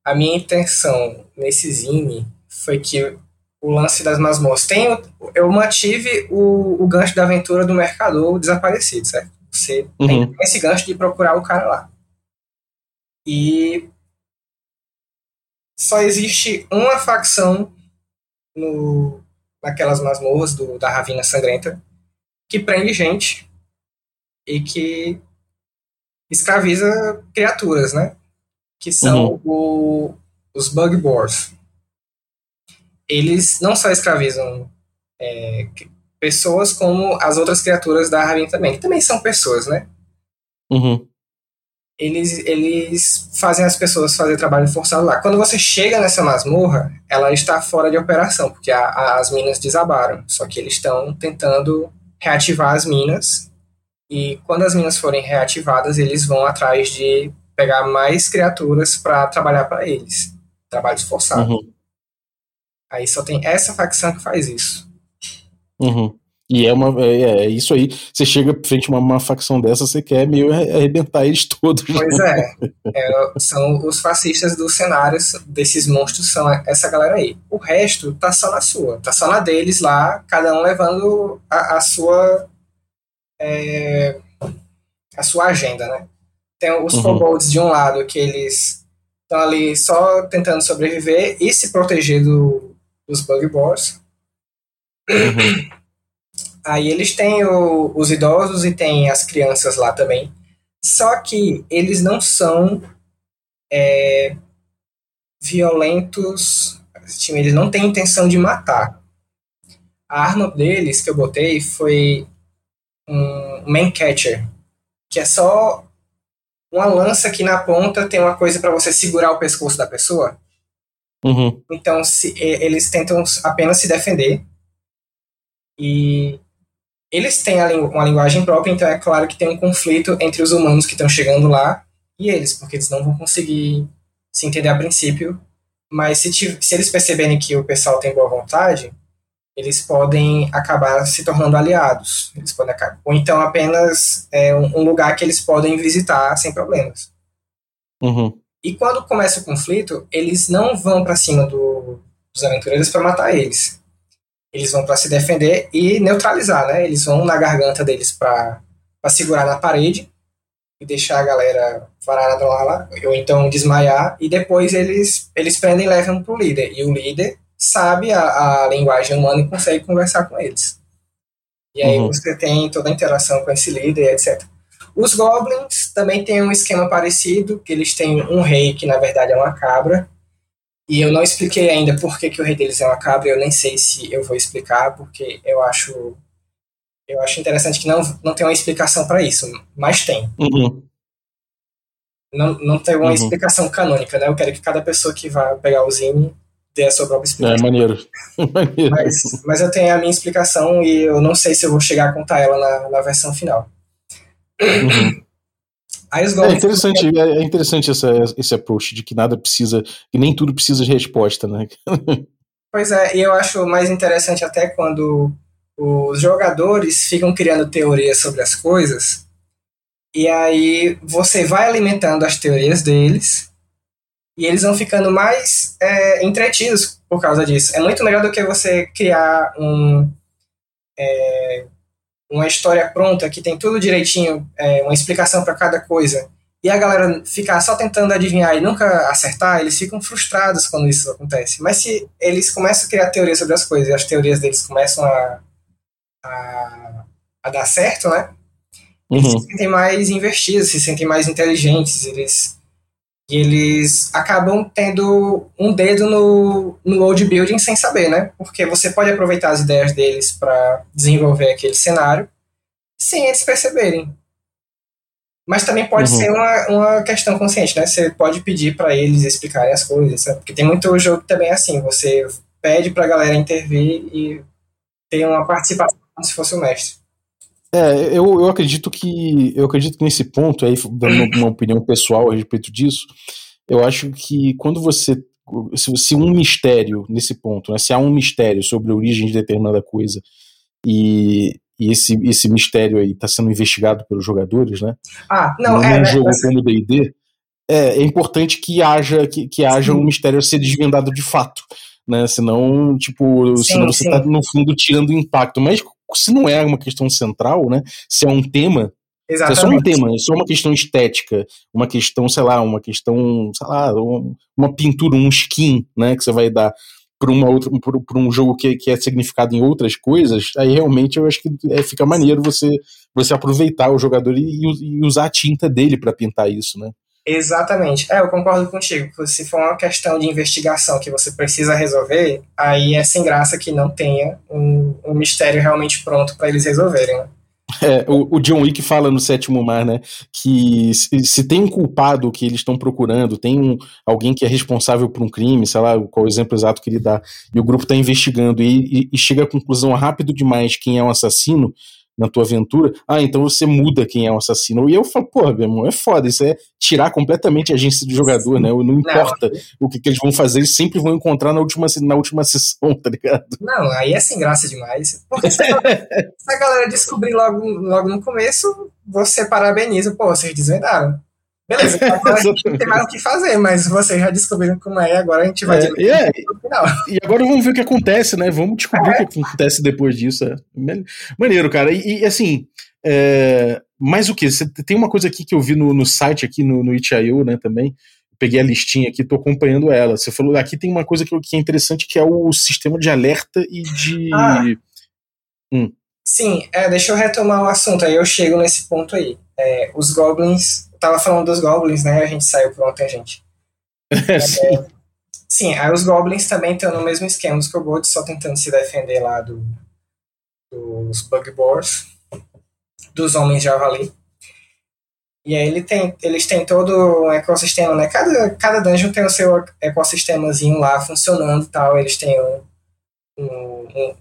a minha intenção nesse zine foi que o lance das masmorras. Tem, eu mantive o, o gancho da aventura do mercador desaparecido, certo? Você tem Uhum. esse gancho de procurar o cara lá. E só existe uma facção no, naquelas masmorras do, da Ravina Sangrenta que prende gente e que escraviza criaturas, né? Que são o- os Bug Boars. Eles não só escravizam é, pessoas, como as outras criaturas da Ravina também, que também são pessoas, né? Uhum. Eles, eles fazem as pessoas fazer trabalho forçado lá. Quando você chega nessa masmorra, ela está fora de operação, porque a- a- as minas desabaram. Só que eles estão tentando reativar as minas. E quando as minas forem reativadas, eles vão atrás de pegar mais criaturas para trabalhar para eles. Trabalhos forçados. Uhum. Aí só tem essa facção que faz isso. Uhum. E é uma é, é isso aí. Você chega frente a uma, uma facção dessa, você quer meio arre- arrebentar eles todos. né? Pois é. É, são os fascistas dos cenários desses monstros, são essa galera aí. O resto tá só na sua, tá só na deles lá, cada um levando a, a sua é, a sua agenda, né? Tem os Uhum. kobolds de um lado que eles estão ali só tentando sobreviver e se proteger do, dos bug boars. Uhum. Aí eles têm o- os idosos e tem as crianças lá também. Só que eles não são é, violentos. assim, Eles não têm intenção de matar. A arma deles que eu botei foi um Mancatcher, que é só uma lança que na ponta tem uma coisa para você segurar o pescoço da pessoa. Uhum. Então se, e- eles tentam apenas se defender. E eles têm a lingu- uma linguagem própria, então é claro que tem um conflito entre os humanos que estão chegando lá e eles, porque eles não vão conseguir se entender a princípio. Mas se, se eles perceberem que o pessoal tem boa vontade, eles podem acabar se tornando aliados. Eles podem acabar, ou então apenas é, um, lugar que eles podem visitar sem problemas. Uhum. E quando começa o conflito, eles não vão pra cima do- dos aventureiros para matar eles. Eles vão para se defender e neutralizar, né? Eles vão na garganta deles para segurar na parede e deixar a galera varada lá, lá, ou então desmaiar, e depois eles, eles prendem e levam pro líder. E o líder sabe a, a linguagem humana e consegue conversar com eles. E aí Uhum. você tem toda a interação com esse líder, etc. Os goblins também têm um esquema parecido, que eles têm um rei que na verdade é uma cabra. E eu não expliquei ainda por que, que o rei deles é uma cabra, eu nem sei se eu vou explicar, porque eu acho eu acho interessante que não, não tem uma explicação para isso, mas tem. Uhum. Não, não tem uma Uhum. explicação canônica, né? Eu quero que cada pessoa que vá pegar o zine dê a sua própria É, explicação. maneiro. maneiro. Mas, mas eu tenho a minha explicação e eu não sei se eu vou chegar a contar ela na, na versão final. Uhum. É interessante, é é interessante essa, esse approach de que nada precisa, que nem tudo precisa de resposta, né? Pois é, e eu acho mais interessante até quando os jogadores ficam criando teorias sobre as coisas, e aí você vai alimentando as teorias deles, e eles vão ficando mais é, entretidos por causa disso. É muito melhor do que você criar um, é, uma história pronta que tem tudo direitinho, é, uma explicação para cada coisa, e a galera ficar só tentando adivinhar e nunca acertar, eles ficam frustrados quando isso acontece. Mas se eles começam a criar teorias sobre as coisas e as teorias deles começam a, a, a dar certo, né? Eles Uhum. se sentem mais investidos, se sentem mais inteligentes, eles e eles acabam tendo um dedo no, no world building sem saber, né? Porque você pode aproveitar as ideias deles para desenvolver aquele cenário sem eles perceberem. Mas também pode Uhum. ser uma, uma questão consciente, né? Você pode pedir para eles explicarem as coisas, sabe? Porque tem muito jogo também é assim, você pede pra galera intervir e ter uma participação como se fosse o mestre. É, eu, eu acredito que eu acredito que nesse ponto aí, dando uma, opinião pessoal a respeito disso, eu acho que quando você se, se um mistério nesse ponto, né, se há um mistério sobre a origem de determinada coisa e, e esse, esse mistério aí está sendo investigado pelos jogadores, né? Ah, não, num é, né? jogo Assim, como D&D, é, é importante que haja que, que haja Sim. um mistério a ser desvendado de fato, né? Senão, tipo, Sim, senão você sim. tá no fundo tirando o impacto. Mas se não é uma questão central, né? Se é um tema, se é só um exatamente. tema, é só uma questão estética, uma questão, sei lá, uma questão, sei lá, um- uma pintura, um skin, né, que você vai dar para uma outra, para um jogo que, que é significado em outras coisas, aí realmente eu acho que é, fica maneiro você você aproveitar o jogador e, e usar a tinta dele para pintar isso, né? Exatamente. É, eu concordo contigo. Se for uma questão de investigação que você precisa resolver, aí é sem graça que não tenha um, um mistério realmente pronto para eles resolverem. né? É, o, o John Wick fala no Sétimo Mar, né, que se, se tem um culpado que eles estão procurando, tem um, alguém que é responsável por um crime, sei lá qual o exemplo exato que ele dá, e o grupo está investigando e, e- e chega à conclusão rápido demais quem é o assassino na tua aventura, ah, então você muda quem é o assassino. E eu falo, porra, meu irmão, é foda, isso é tirar completamente a agência do jogador, né? Não importa o que, que eles vão fazer, eles sempre vão encontrar na última, na última sessão, tá ligado? Não, aí é sem graça demais. Porque se a, se a galera descobrir logo, logo no começo, você parabeniza, pô, vocês desvendaram. Beleza, gente não tem mais o que fazer, mas vocês já descobriram como é, agora a gente vai É, é, final. E agora vamos ver o que acontece, né? Vamos descobrir o que acontece depois disso. é. Maneiro, cara. E, e, assim, é, mais o que? Tem uma coisa aqui que eu vi no, no site, aqui no, no itch.io, né, também. Peguei a listinha aqui, tô acompanhando ela. Você falou, aqui tem uma coisa que, que é interessante, que é o sistema de alerta e de... Ah. Sim, é, deixa eu retomar o assunto, aí eu chego nesse ponto aí. É, os goblins, eu tava falando dos goblins, né? A gente saiu por uma tangente. É, sim. Sim, aí os goblins também estão no mesmo esquema dos kobolds, só tentando se defender lá do, dos bugboars, dos homens javali. E aí ele tem, eles têm todo um ecossistema, né? Cada, cada dungeon tem o seu ecossistemazinho lá funcionando e tal. Eles têm um, um, um,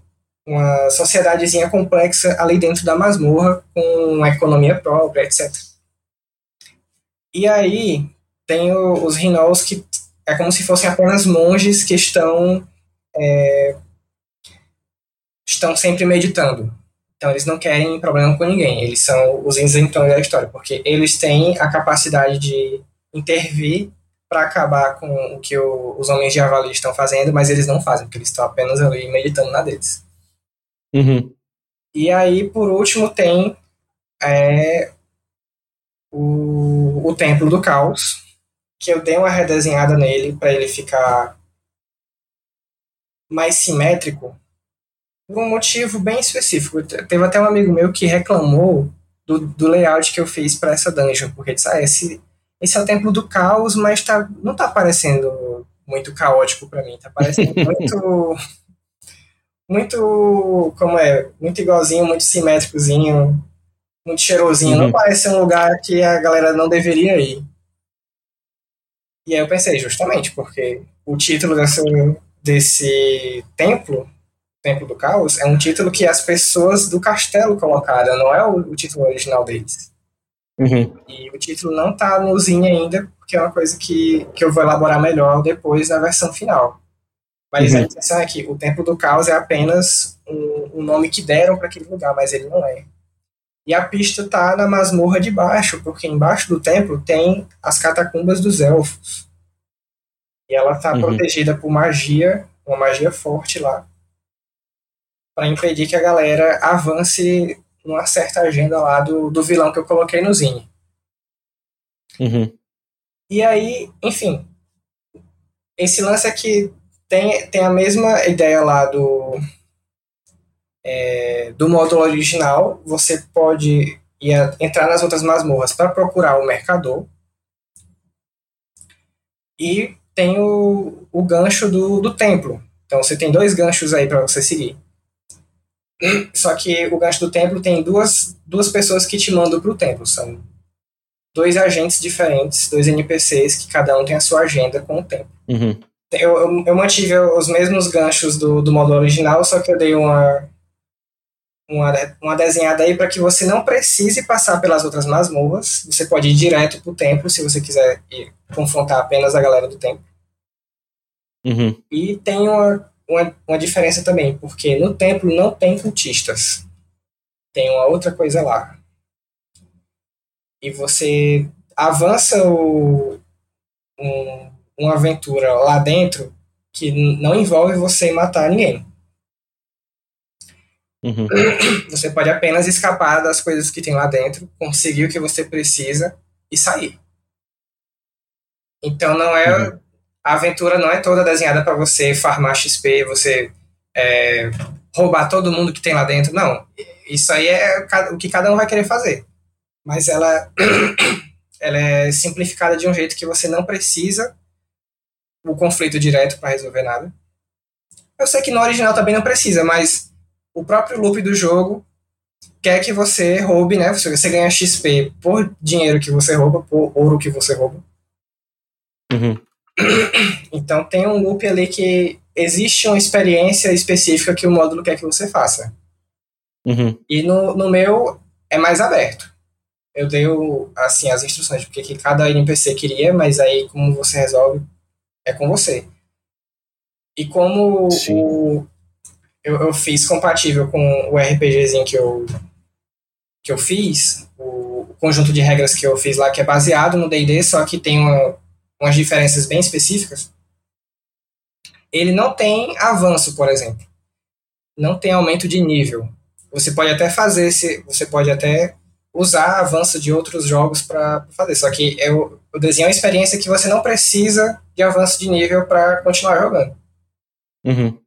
uma sociedadezinha complexa ali dentro da masmorra, com uma economia própria, etc. E aí tem o, os Rinolls que é como se fossem apenas monges que estão é, estão sempre meditando. Então eles não querem problema com ninguém. Eles são os isentões da história, porque eles têm a capacidade de intervir para acabar com o que o, os homens de Avali estão fazendo, mas eles não fazem, porque eles estão apenas ali meditando na deles. Uhum. E aí, por último, tem é, o, o Templo do Caos, que eu dei uma redesenhada nele para ele ficar mais simétrico por um motivo bem específico. Teve até um amigo meu que reclamou do do, layout que eu fiz para essa dungeon, porque disse, ah, esse, esse é o templo do caos, mas tá, não tá parecendo muito caótico para mim, tá parecendo muito muito como é, muito igualzinho, muito simétricozinho, muito cheirosinho, uhum. não parece um lugar que a galera não deveria ir. E aí eu pensei, justamente, porque o título desse, desse templo Templo do Caos é um título que as pessoas do castelo colocaram, não é o, o título original deles. Uhum. E o título não tá no Zine ainda, porque é uma coisa que, que eu vou elaborar melhor depois na versão final. Mas uhum. a intenção é que o Templo do Caos é apenas um, um nome que deram para aquele lugar, mas ele não é. E a pista tá na masmorra de baixo, porque embaixo do templo tem as catacumbas dos elfos. E ela tá uhum. protegida por magia, uma magia forte lá para impedir que a galera avance numa certa agenda lá do, do vilão que eu coloquei no Zine. Uhum. E aí, enfim, esse lance aqui tem, tem a mesma ideia lá do, é, do módulo original. Você pode ir entrar nas outras masmorras para procurar o mercador. E tem o, o gancho do, do templo. Então você tem dois ganchos aí para você seguir. Só que o gancho do templo tem duas, duas pessoas que te mandam pro templo. São dois agentes diferentes, dois NPCs, que cada um tem a sua agenda com o templo. Uhum. Eu, eu, eu, mantive os mesmos ganchos do, do modo original, só que eu dei uma, uma, uma desenhada aí para que você não precise passar pelas outras masmorras. Você pode ir direto pro templo, se você quiser ir confrontar apenas a galera do templo. Uhum. E tem uma uma, uma diferença também, porque no templo não tem cultistas. Tem uma outra coisa lá. E você avança o, um, uma aventura lá dentro que não envolve você matar ninguém. Uhum. Você pode apenas escapar das coisas que tem lá dentro, conseguir o que você precisa e sair. Então não é uhum a aventura não é toda desenhada para você farmar XP, você é, roubar todo mundo que tem lá dentro. Não. Isso aí é o que cada um vai querer fazer. Mas ela, ela é simplificada de um jeito que você não precisa o conflito direto para resolver nada. Eu sei que no original também não precisa, mas o próprio loop do jogo quer que você roube, né? Você, você ganha XP por dinheiro que você rouba, por ouro que você rouba. Uhum. Então tem um loop ali que existe uma experiência específica que o módulo quer que você faça. Uhum. E no, no meu é mais aberto. Eu dei assim as instruções porque que cada NPC queria, mas aí como você resolve é com você. E como o, eu, eu fiz compatível com o RPGzinho que eu que eu fiz, o, o conjunto de regras que eu fiz lá que é baseado no D&D, só que tem uma umas diferenças bem específicas, ele não tem avanço, por exemplo. Não tem aumento de nível. Você pode até fazer você pode até usar avanço de outros jogos para fazer. Só que eu, eu desenho uma experiência que você não precisa de avanço de nível para continuar jogando. Uhum.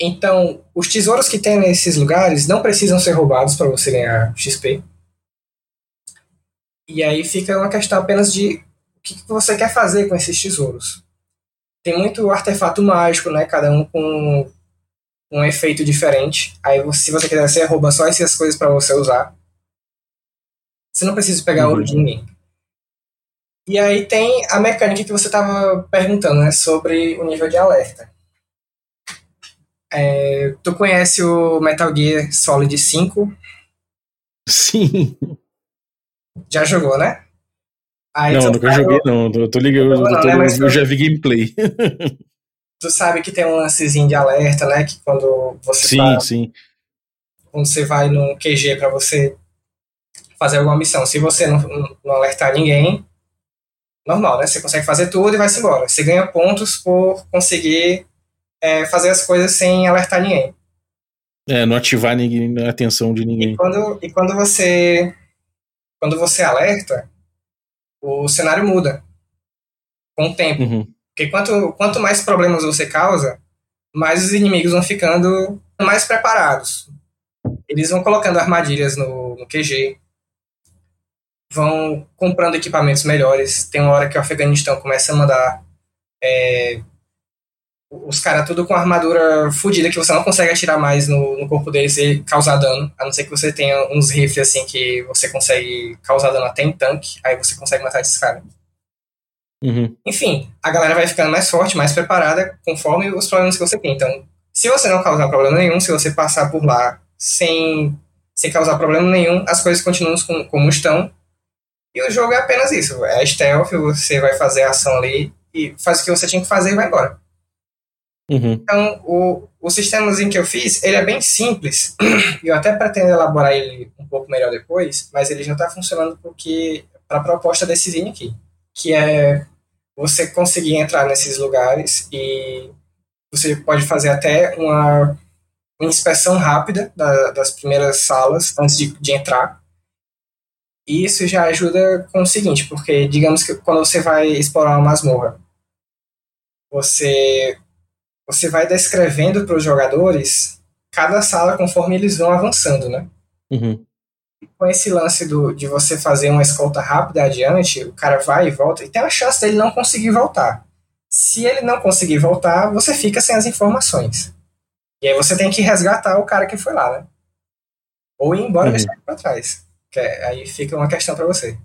Então, os tesouros que tem nesses lugares não precisam ser roubados para você ganhar XP. E aí fica uma questão apenas de que você quer fazer com esses tesouros. Tem muito artefato mágico, né? Cada um com um efeito diferente. Aí, se você quiser, você rouba só essas coisas para você usar. Você não precisa pegar uhum. ouro de ninguém. E aí tem a mecânica que você estava perguntando, né? Sobre o nível de alerta. É, tu conhece o Metal Gear Solid 5? Sim. Já jogou, né? Aí não, nunca joguei, não. Eu tô ligado, eu, tô, né, eu já vi gameplay. tu sabe que tem um lancezinho de alerta, né? Que quando você sim, tá, sim. Quando você vai no QG para você fazer alguma missão, se você não, não alertar ninguém, normal, né? Você consegue fazer tudo e vai-se embora. Você ganha pontos por conseguir é, fazer as coisas sem alertar ninguém. É, não ativar ninguém, a atenção de ninguém. E quando, e quando você quando você alerta, o cenário muda com o tempo. Uhum. Porque quanto, quanto mais problemas você causa, mais os inimigos vão ficando mais preparados. Eles vão colocando armadilhas no, no QG, vão comprando equipamentos melhores. Tem uma hora que o Afeganistão começa a mandar é, os caras tudo com armadura fodida que você não consegue atirar mais no, no, corpo deles e causar dano. A não ser que você tenha uns rifles assim que você consegue causar dano até em tanque, aí você consegue matar esses caras. Uhum. Enfim, a galera vai ficando mais forte, mais preparada, conforme os problemas que você tem. Então, se você não causar problema nenhum, se você passar por lá sem, sem causar problema nenhum, as coisas continuam como, como estão. E o jogo é apenas isso. É stealth, você vai fazer a ação ali e faz o que você tinha que fazer e vai embora. Uhum. Então, o, o sistemazinho que eu fiz, ele é bem simples. Eu até pretendo elaborar ele um pouco melhor depois, mas ele já está funcionando porque para a proposta desse zinho aqui, que é você conseguir entrar nesses lugares e você pode fazer até uma, uma inspeção rápida da, das primeiras salas antes de, de entrar. E isso já ajuda com o seguinte, porque digamos que quando você vai explorar uma masmorra, você você vai descrevendo para os jogadores cada sala conforme eles vão avançando, né? Uhum. com esse lance do, de você fazer uma escolta rápida adiante, o cara vai e volta, e tem a chance dele não conseguir voltar. Se ele não conseguir voltar, você fica sem as informações. E aí você tem que resgatar o cara que foi lá, né? Ou ir embora Uhum. e deixar ele pra trás. Que é- aí fica uma questão para você.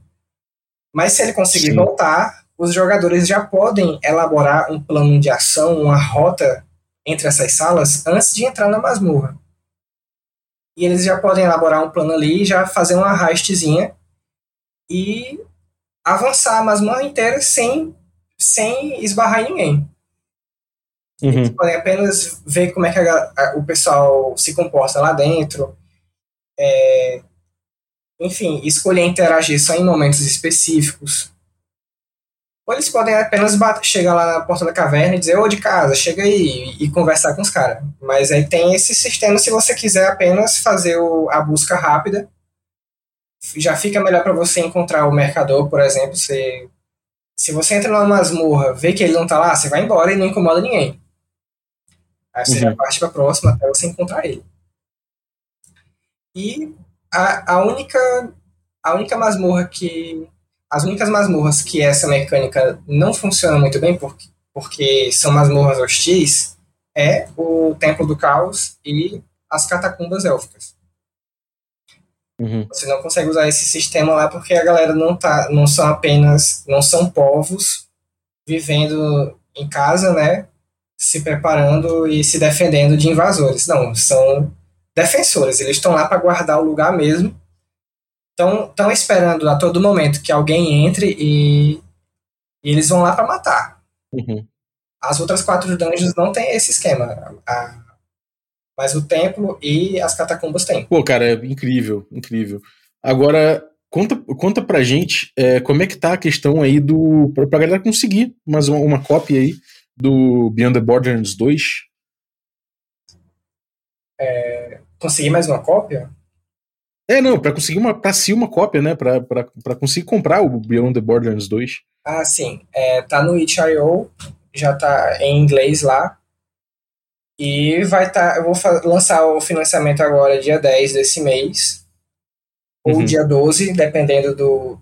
Mas se ele conseguir Sim. voltar, os jogadores já podem elaborar um plano de ação, uma rota entre essas salas antes de entrar na masmorra. E eles já podem elaborar um plano ali, já fazer uma heistzinha e avançar a masmorra inteira sem, sem esbarrar em ninguém. Eles Uhum. podem apenas ver como é que a a- o pessoal se comporta lá dentro. É, enfim, escolher interagir só em momentos específicos. Ou eles podem apenas bat- chegar lá na porta da caverna e dizer, ô de casa, chega aí, e, e conversar com os caras. Mas aí tem esse sistema se você quiser apenas fazer o- a busca rápida. Já fica melhor para você encontrar o mercador, por exemplo. Você, se você entra numa masmorra, vê que ele não tá lá, você vai embora e não incomoda ninguém. Aí você Uhum. já parte pra próxima até você encontrar ele. E a, a única a única masmorra que as únicas masmorras que essa mecânica não funciona muito bem porque, porque são masmorras hostis é o Templo do Caos e as catacumbas élficas. Uhum. Você não consegue usar esse sistema lá porque a galera não tá não são apenas não são povos vivendo em casa, né? Se preparando e se defendendo de invasores. Não, são defensores. Eles estão lá para guardar o lugar mesmo. Estão esperando a todo momento que alguém entre e, e eles vão lá para matar. Uhum. As outras quatro dungeons não tem esse esquema. A- mas o templo e as catacumbas têm. Pô, cara, é incrível, incrível. Agora, conta, conta pra gente é, como é que tá a questão aí do. Pra, pra galera conseguir mais uma, uma cópia aí do Beyond the Borderlands 2. Conseguir mais uma cópia? É, não, pra conseguir uma, pra si uma cópia, né? Pra, pra, pra conseguir comprar o Beyond the Borderlands 2. Ah, sim. É, tá no itch.io, já tá em inglês lá. E vai tá, eu vou lançar o financiamento agora dia 10 desse mês. Ou Uhum. dia 12, dependendo do,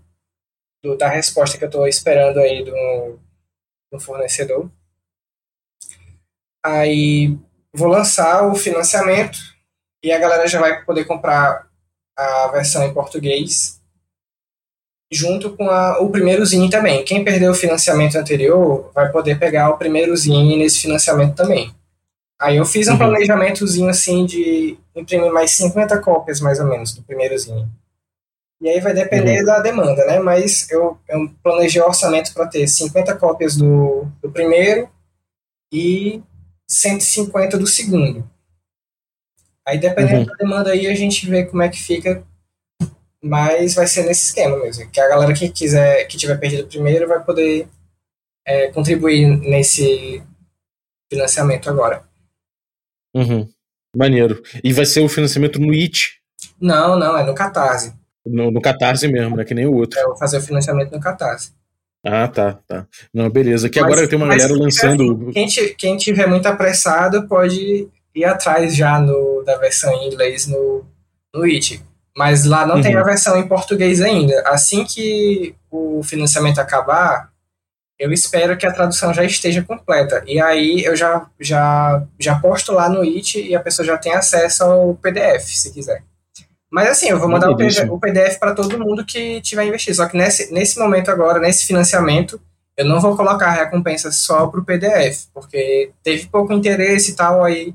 do- da resposta que eu tô esperando aí do, do fornecedor. Aí vou lançar o financiamento e a galera já vai poder comprar a versão em português junto com a- o primeiro zine também. Quem perdeu o financiamento anterior vai poder pegar o primeiro zine nesse financiamento também. Aí eu fiz um Uhum. planejamentozinho assim de imprimir mais 50 cópias mais ou menos do primeiro zine. E aí vai depender da demanda, né? Mas eu, eu planejei o orçamento para ter 50 cópias do, do primeiro e 150 do segundo. Aí dependendo Uhum. da demanda aí a gente vê como é que fica mas vai ser nesse esquema mesmo. Que a galera que quiser, que tiver perdido o primeiro, vai poder é, contribuir nesse financiamento agora. Uhum. Maneiro. E vai ser o financiamento no It, Não, não, é no Catarse. no, no Catarse mesmo, né? Que nem o outro. Eu vou fazer o financiamento no Catarse. Ah, tá, tá. Não, beleza. Que Mas- agora tem uma galera lançando. Quem, quem tiver muito apressado pode ir atrás já no, da versão em inglês no, no It. Mas lá não Uhum. tem a versão em português ainda. Assim que o financiamento acabar, eu espero que a tradução já esteja completa. E aí eu já, já, já posto lá no It e a pessoa já tem acesso ao PDF, se quiser. Mas assim, eu vou mandar o PDF, o para todo mundo que tiver investido. Só que nesse, nesse momento agora, nesse financiamento, eu não vou colocar a recompensa só pro PDF, porque teve pouco interesse e tal, aí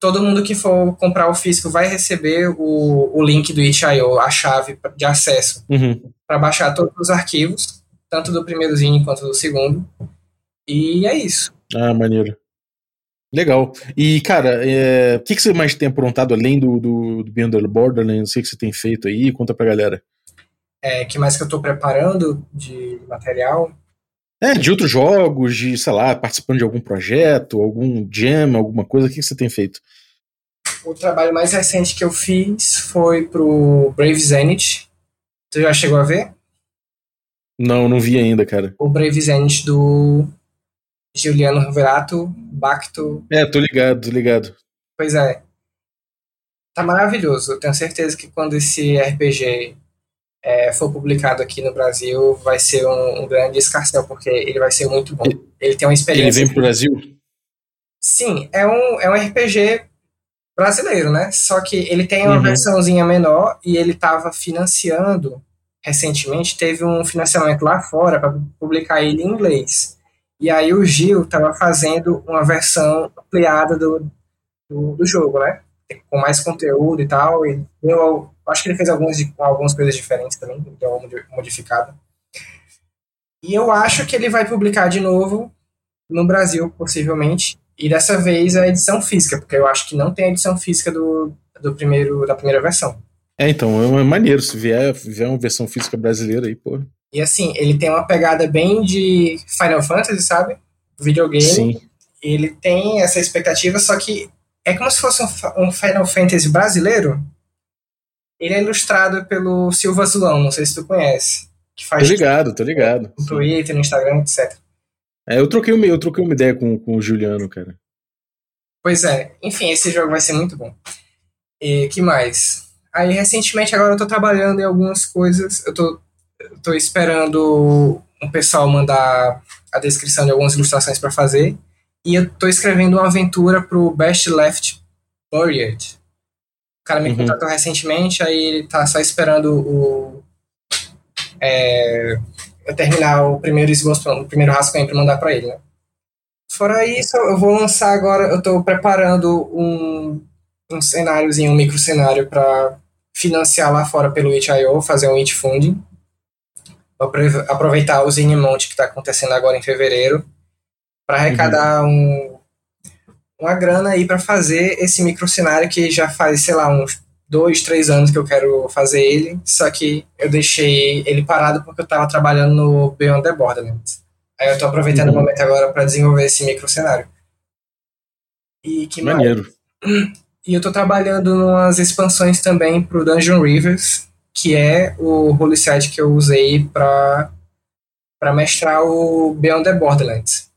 todo mundo que for comprar o físico vai receber o, o link do itch.io, a chave de acesso Uhum. para baixar todos os arquivos, tanto do primeiro zine quanto do segundo. E é isso. Ah, maneiro. Legal. E, cara, é, o que, que você mais tem aprontado além do, do, do Beyond the Borderlands? O que, que você tem feito aí? Conta pra galera. É, que mais que eu estou preparando de material? É, de outros jogos, de, sei lá, participando de algum projeto, algum jam, alguma coisa, o que, que você tem feito? O trabalho mais recente que eu fiz foi pro Brave Zenith. Tu já chegou a ver? Não, não vi ainda, cara. O Brave Zenith do Giuliano Riverato, Bacto. É, tô ligado, tô ligado. Pois é. Tá maravilhoso. Eu tenho certeza que quando esse RPG é, for publicado aqui no Brasil, vai ser um, um grande escarcel, porque ele vai ser muito bom. Ele tem uma Ele experiência. vem pro Brasil? Sim, é um, é um RPG brasileiro, né? Só que ele tem uma Uhum. versãozinha menor e ele estava financiando recentemente, teve um financiamento lá fora para publicar ele em inglês. E aí o Gil estava fazendo uma versão ampliada do, do, do jogo, né? Com mais conteúdo e tal. E deu, acho que ele fez algumas, algumas coisas diferentes também, deu uma modi- modificada. E eu acho que ele vai publicar de novo no Brasil, possivelmente. E dessa vez a edição física, porque eu acho que não tem a edição física do, do primeiro, da primeira versão. É, então, é maneiro. Se vier, vier uma versão física brasileira aí, pô. E assim, ele tem uma pegada bem de Final Fantasy, sabe? Videogame. Sim. Ele tem essa expectativa, só que é como se fosse um, um Final Fantasy brasileiro. Ele é ilustrado pelo Silva Azulão, não sei se tu conhece. Que Tô faz ligado, tô ligado. no Twitter, no Instagram, etc. É, eu troquei uma, eu troquei uma ideia com, com o Juliano, cara. Pois é, enfim, esse jogo vai ser muito bom. E que mais? Aí, recentemente, agora eu tô trabalhando em algumas coisas. Eu tô, tô esperando um pessoal mandar a descrição de algumas ilustrações para fazer. E eu tô escrevendo uma aventura pro Best Left Buried. O cara me Uhum. contratou recentemente, aí ele tá só esperando o. É, eu terminar o primeiro esboço, o primeiro rascunho pra mandar pra ele, né? Fora isso, eu vou lançar agora, eu tô preparando um, um cenáriozinho, um micro cenário para financiar lá fora pelo itch.io, fazer um it funding. Aproveitar o Zine Monte que está acontecendo agora em fevereiro para arrecadar um, uma grana aí para fazer esse micro cenário que já faz, sei lá, uns dois, três anos que eu quero fazer ele, só que eu deixei ele parado porque eu estava trabalhando no Beyond the Borderlands. Aí eu tô aproveitando Uhum. o momento agora para desenvolver esse micro cenário. E que mais? Maneiro. E eu tô trabalhando umas expansões também pro Dungeon Rivers, que é o role set que eu usei pra mestrar o Beyond the Borderlands.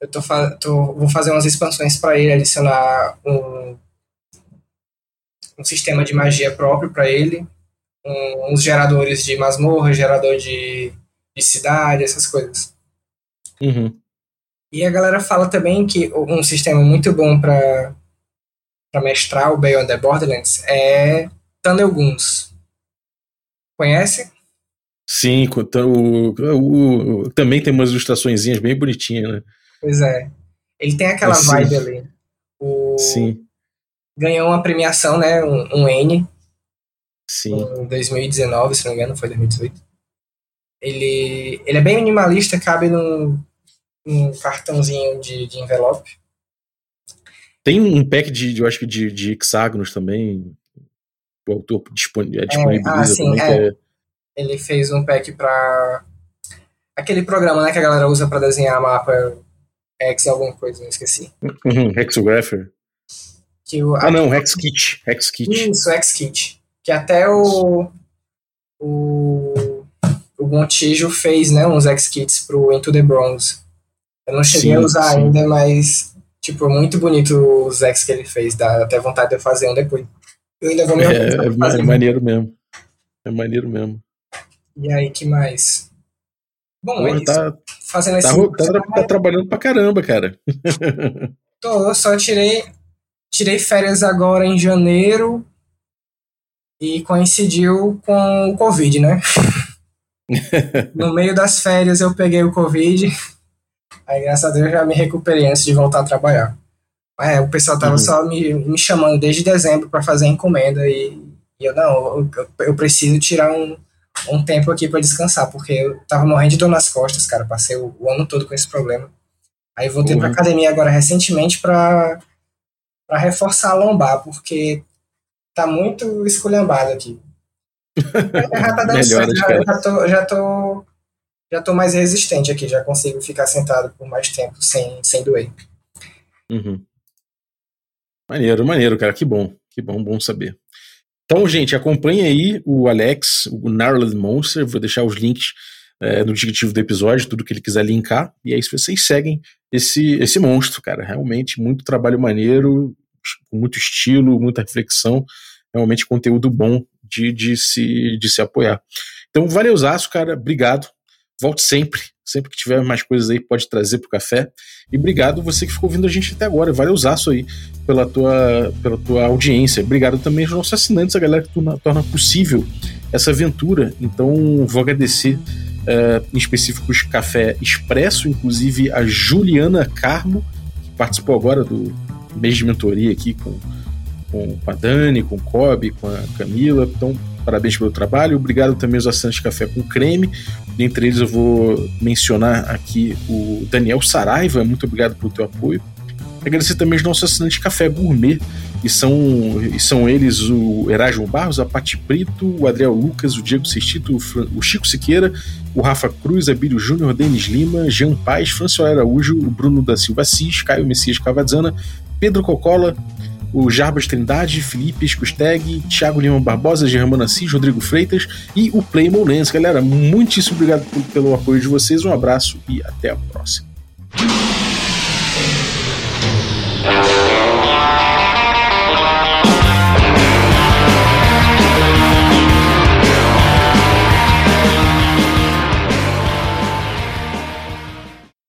Eu tô, tô- vou fazer umas expansões para ele, adicionar um, um sistema de magia próprio para ele, um- uns geradores de masmorra, gerador de, de cidade, essas coisas. Uhum. E a galera fala também que um sistema muito bom para para mestrar o Beyond the Borderlands é Thunderguns. Conhece? Sim, o, o- o- também tem umas ilustraçõezinhas bem bonitinhas, né? Pois é. Ele tem aquela Sim. vibe ali. O, Sim, ganhou uma premiação, né? Um, um N sim. em 2019, se não me engano, foi 2018. Ele, ele é bem minimalista, cabe num, num cartãozinho de, de envelope. Tem um pack de, de- eu acho que de, de hexágonos também. O autor dispon- é, disponibiliza ah, sim, é. que Ele fez um pack pra. Aquele programa né, que a galera usa pra desenhar mapa X alguma coisa, não esqueci. é- Uhum, Hexographer. Que o, Ah, não, Hexkit. Hexkit. Isso, X-Kit. Que até o. O. O Montijo fez, né? Uns X-Kits pro Into the Bronze. Eu não cheguei Sim, a usar sim. ainda, mas. Tipo, muito bonito os X que ele fez. Dá até vontade de eu fazer um depois. Eu ainda vou me É, organizar é, é maneiro mesmo. É maneiro mesmo. E aí, que mais? Bom, é Porra, isso. tá, Fazendo tá, esse. tá tá trabalhando pra caramba, cara. Tô, só tirei, tirei férias agora em janeiro e coincidiu com o Covid, né? no meio das férias eu peguei o Covid, aí graças a Deus já me recuperei antes de voltar a trabalhar. É, o pessoal tava Uhum. só me, me chamando desde dezembro para fazer encomenda e, e eu, não, eu, eu- preciso tirar um, um tempo aqui para descansar, porque eu tava morrendo de dor nas costas, cara, passei o, o ano todo com esse problema. Aí voltei pra Uhum. academia agora recentemente pra, pra reforçar a lombar, porque tá muito esculhambado aqui. Já tá dando certo, já, já tô, já tô já tô mais resistente aqui, já consigo ficar sentado por mais tempo sem, sem doer. Uhum. Maneiro, maneiro, cara. Que bom. Que bom, bom saber. Então, gente, acompanhe aí o Alex, o Gnarled Monster. Vou deixar os links é, no descritivo do episódio, tudo que ele quiser linkar. E aí, se vocês seguem esse, esse monstro, cara, realmente muito trabalho maneiro, muito estilo, muita reflexão. Realmente conteúdo bom de, de, se, de se apoiar. Então, valeuzaço, cara. Obrigado. Volte sempre. Sempre que tiver mais coisas aí, pode trazer pro café. E obrigado você que ficou ouvindo a gente até agora. Valeuzaço aí pela tua, pela tua audiência. Obrigado também aos nossos assinantes, a galera que torna, torna possível essa aventura. Então, vou agradecer eh, em específico os Café Expresso, inclusive a Juliana Carmo, que participou agora do mês de mentoria aqui com, com a Dani, com o Kobe, com a Camila. Então, parabéns pelo trabalho. Obrigado também aos assinantes de Café com Creme. Dentre eles, eu vou mencionar aqui o Daniel Saraiva. Muito obrigado pelo teu apoio. Agradecer também os nossos assinantes de Café Gourmet, e são, e são eles o Erasmo Barros, a Pati Brito, o Adriel Lucas, o Diego Sestito, o, Fran- o Chico Siqueira, o Rafa Cruz, Abílio Júnior, Denis Lima, Jean Paz, François Araújo, o Bruno da Silva Assis, Caio Messias Cavadzana, Pedro Cocola, o Jarbas Trindade, Felipe Escusteg, Thiago Lima Barbosa, Germano Assis, Rodrigo Freitas e o Playmon Lens. Galera, muitíssimo obrigado pelo apoio de vocês, um abraço e até a próxima.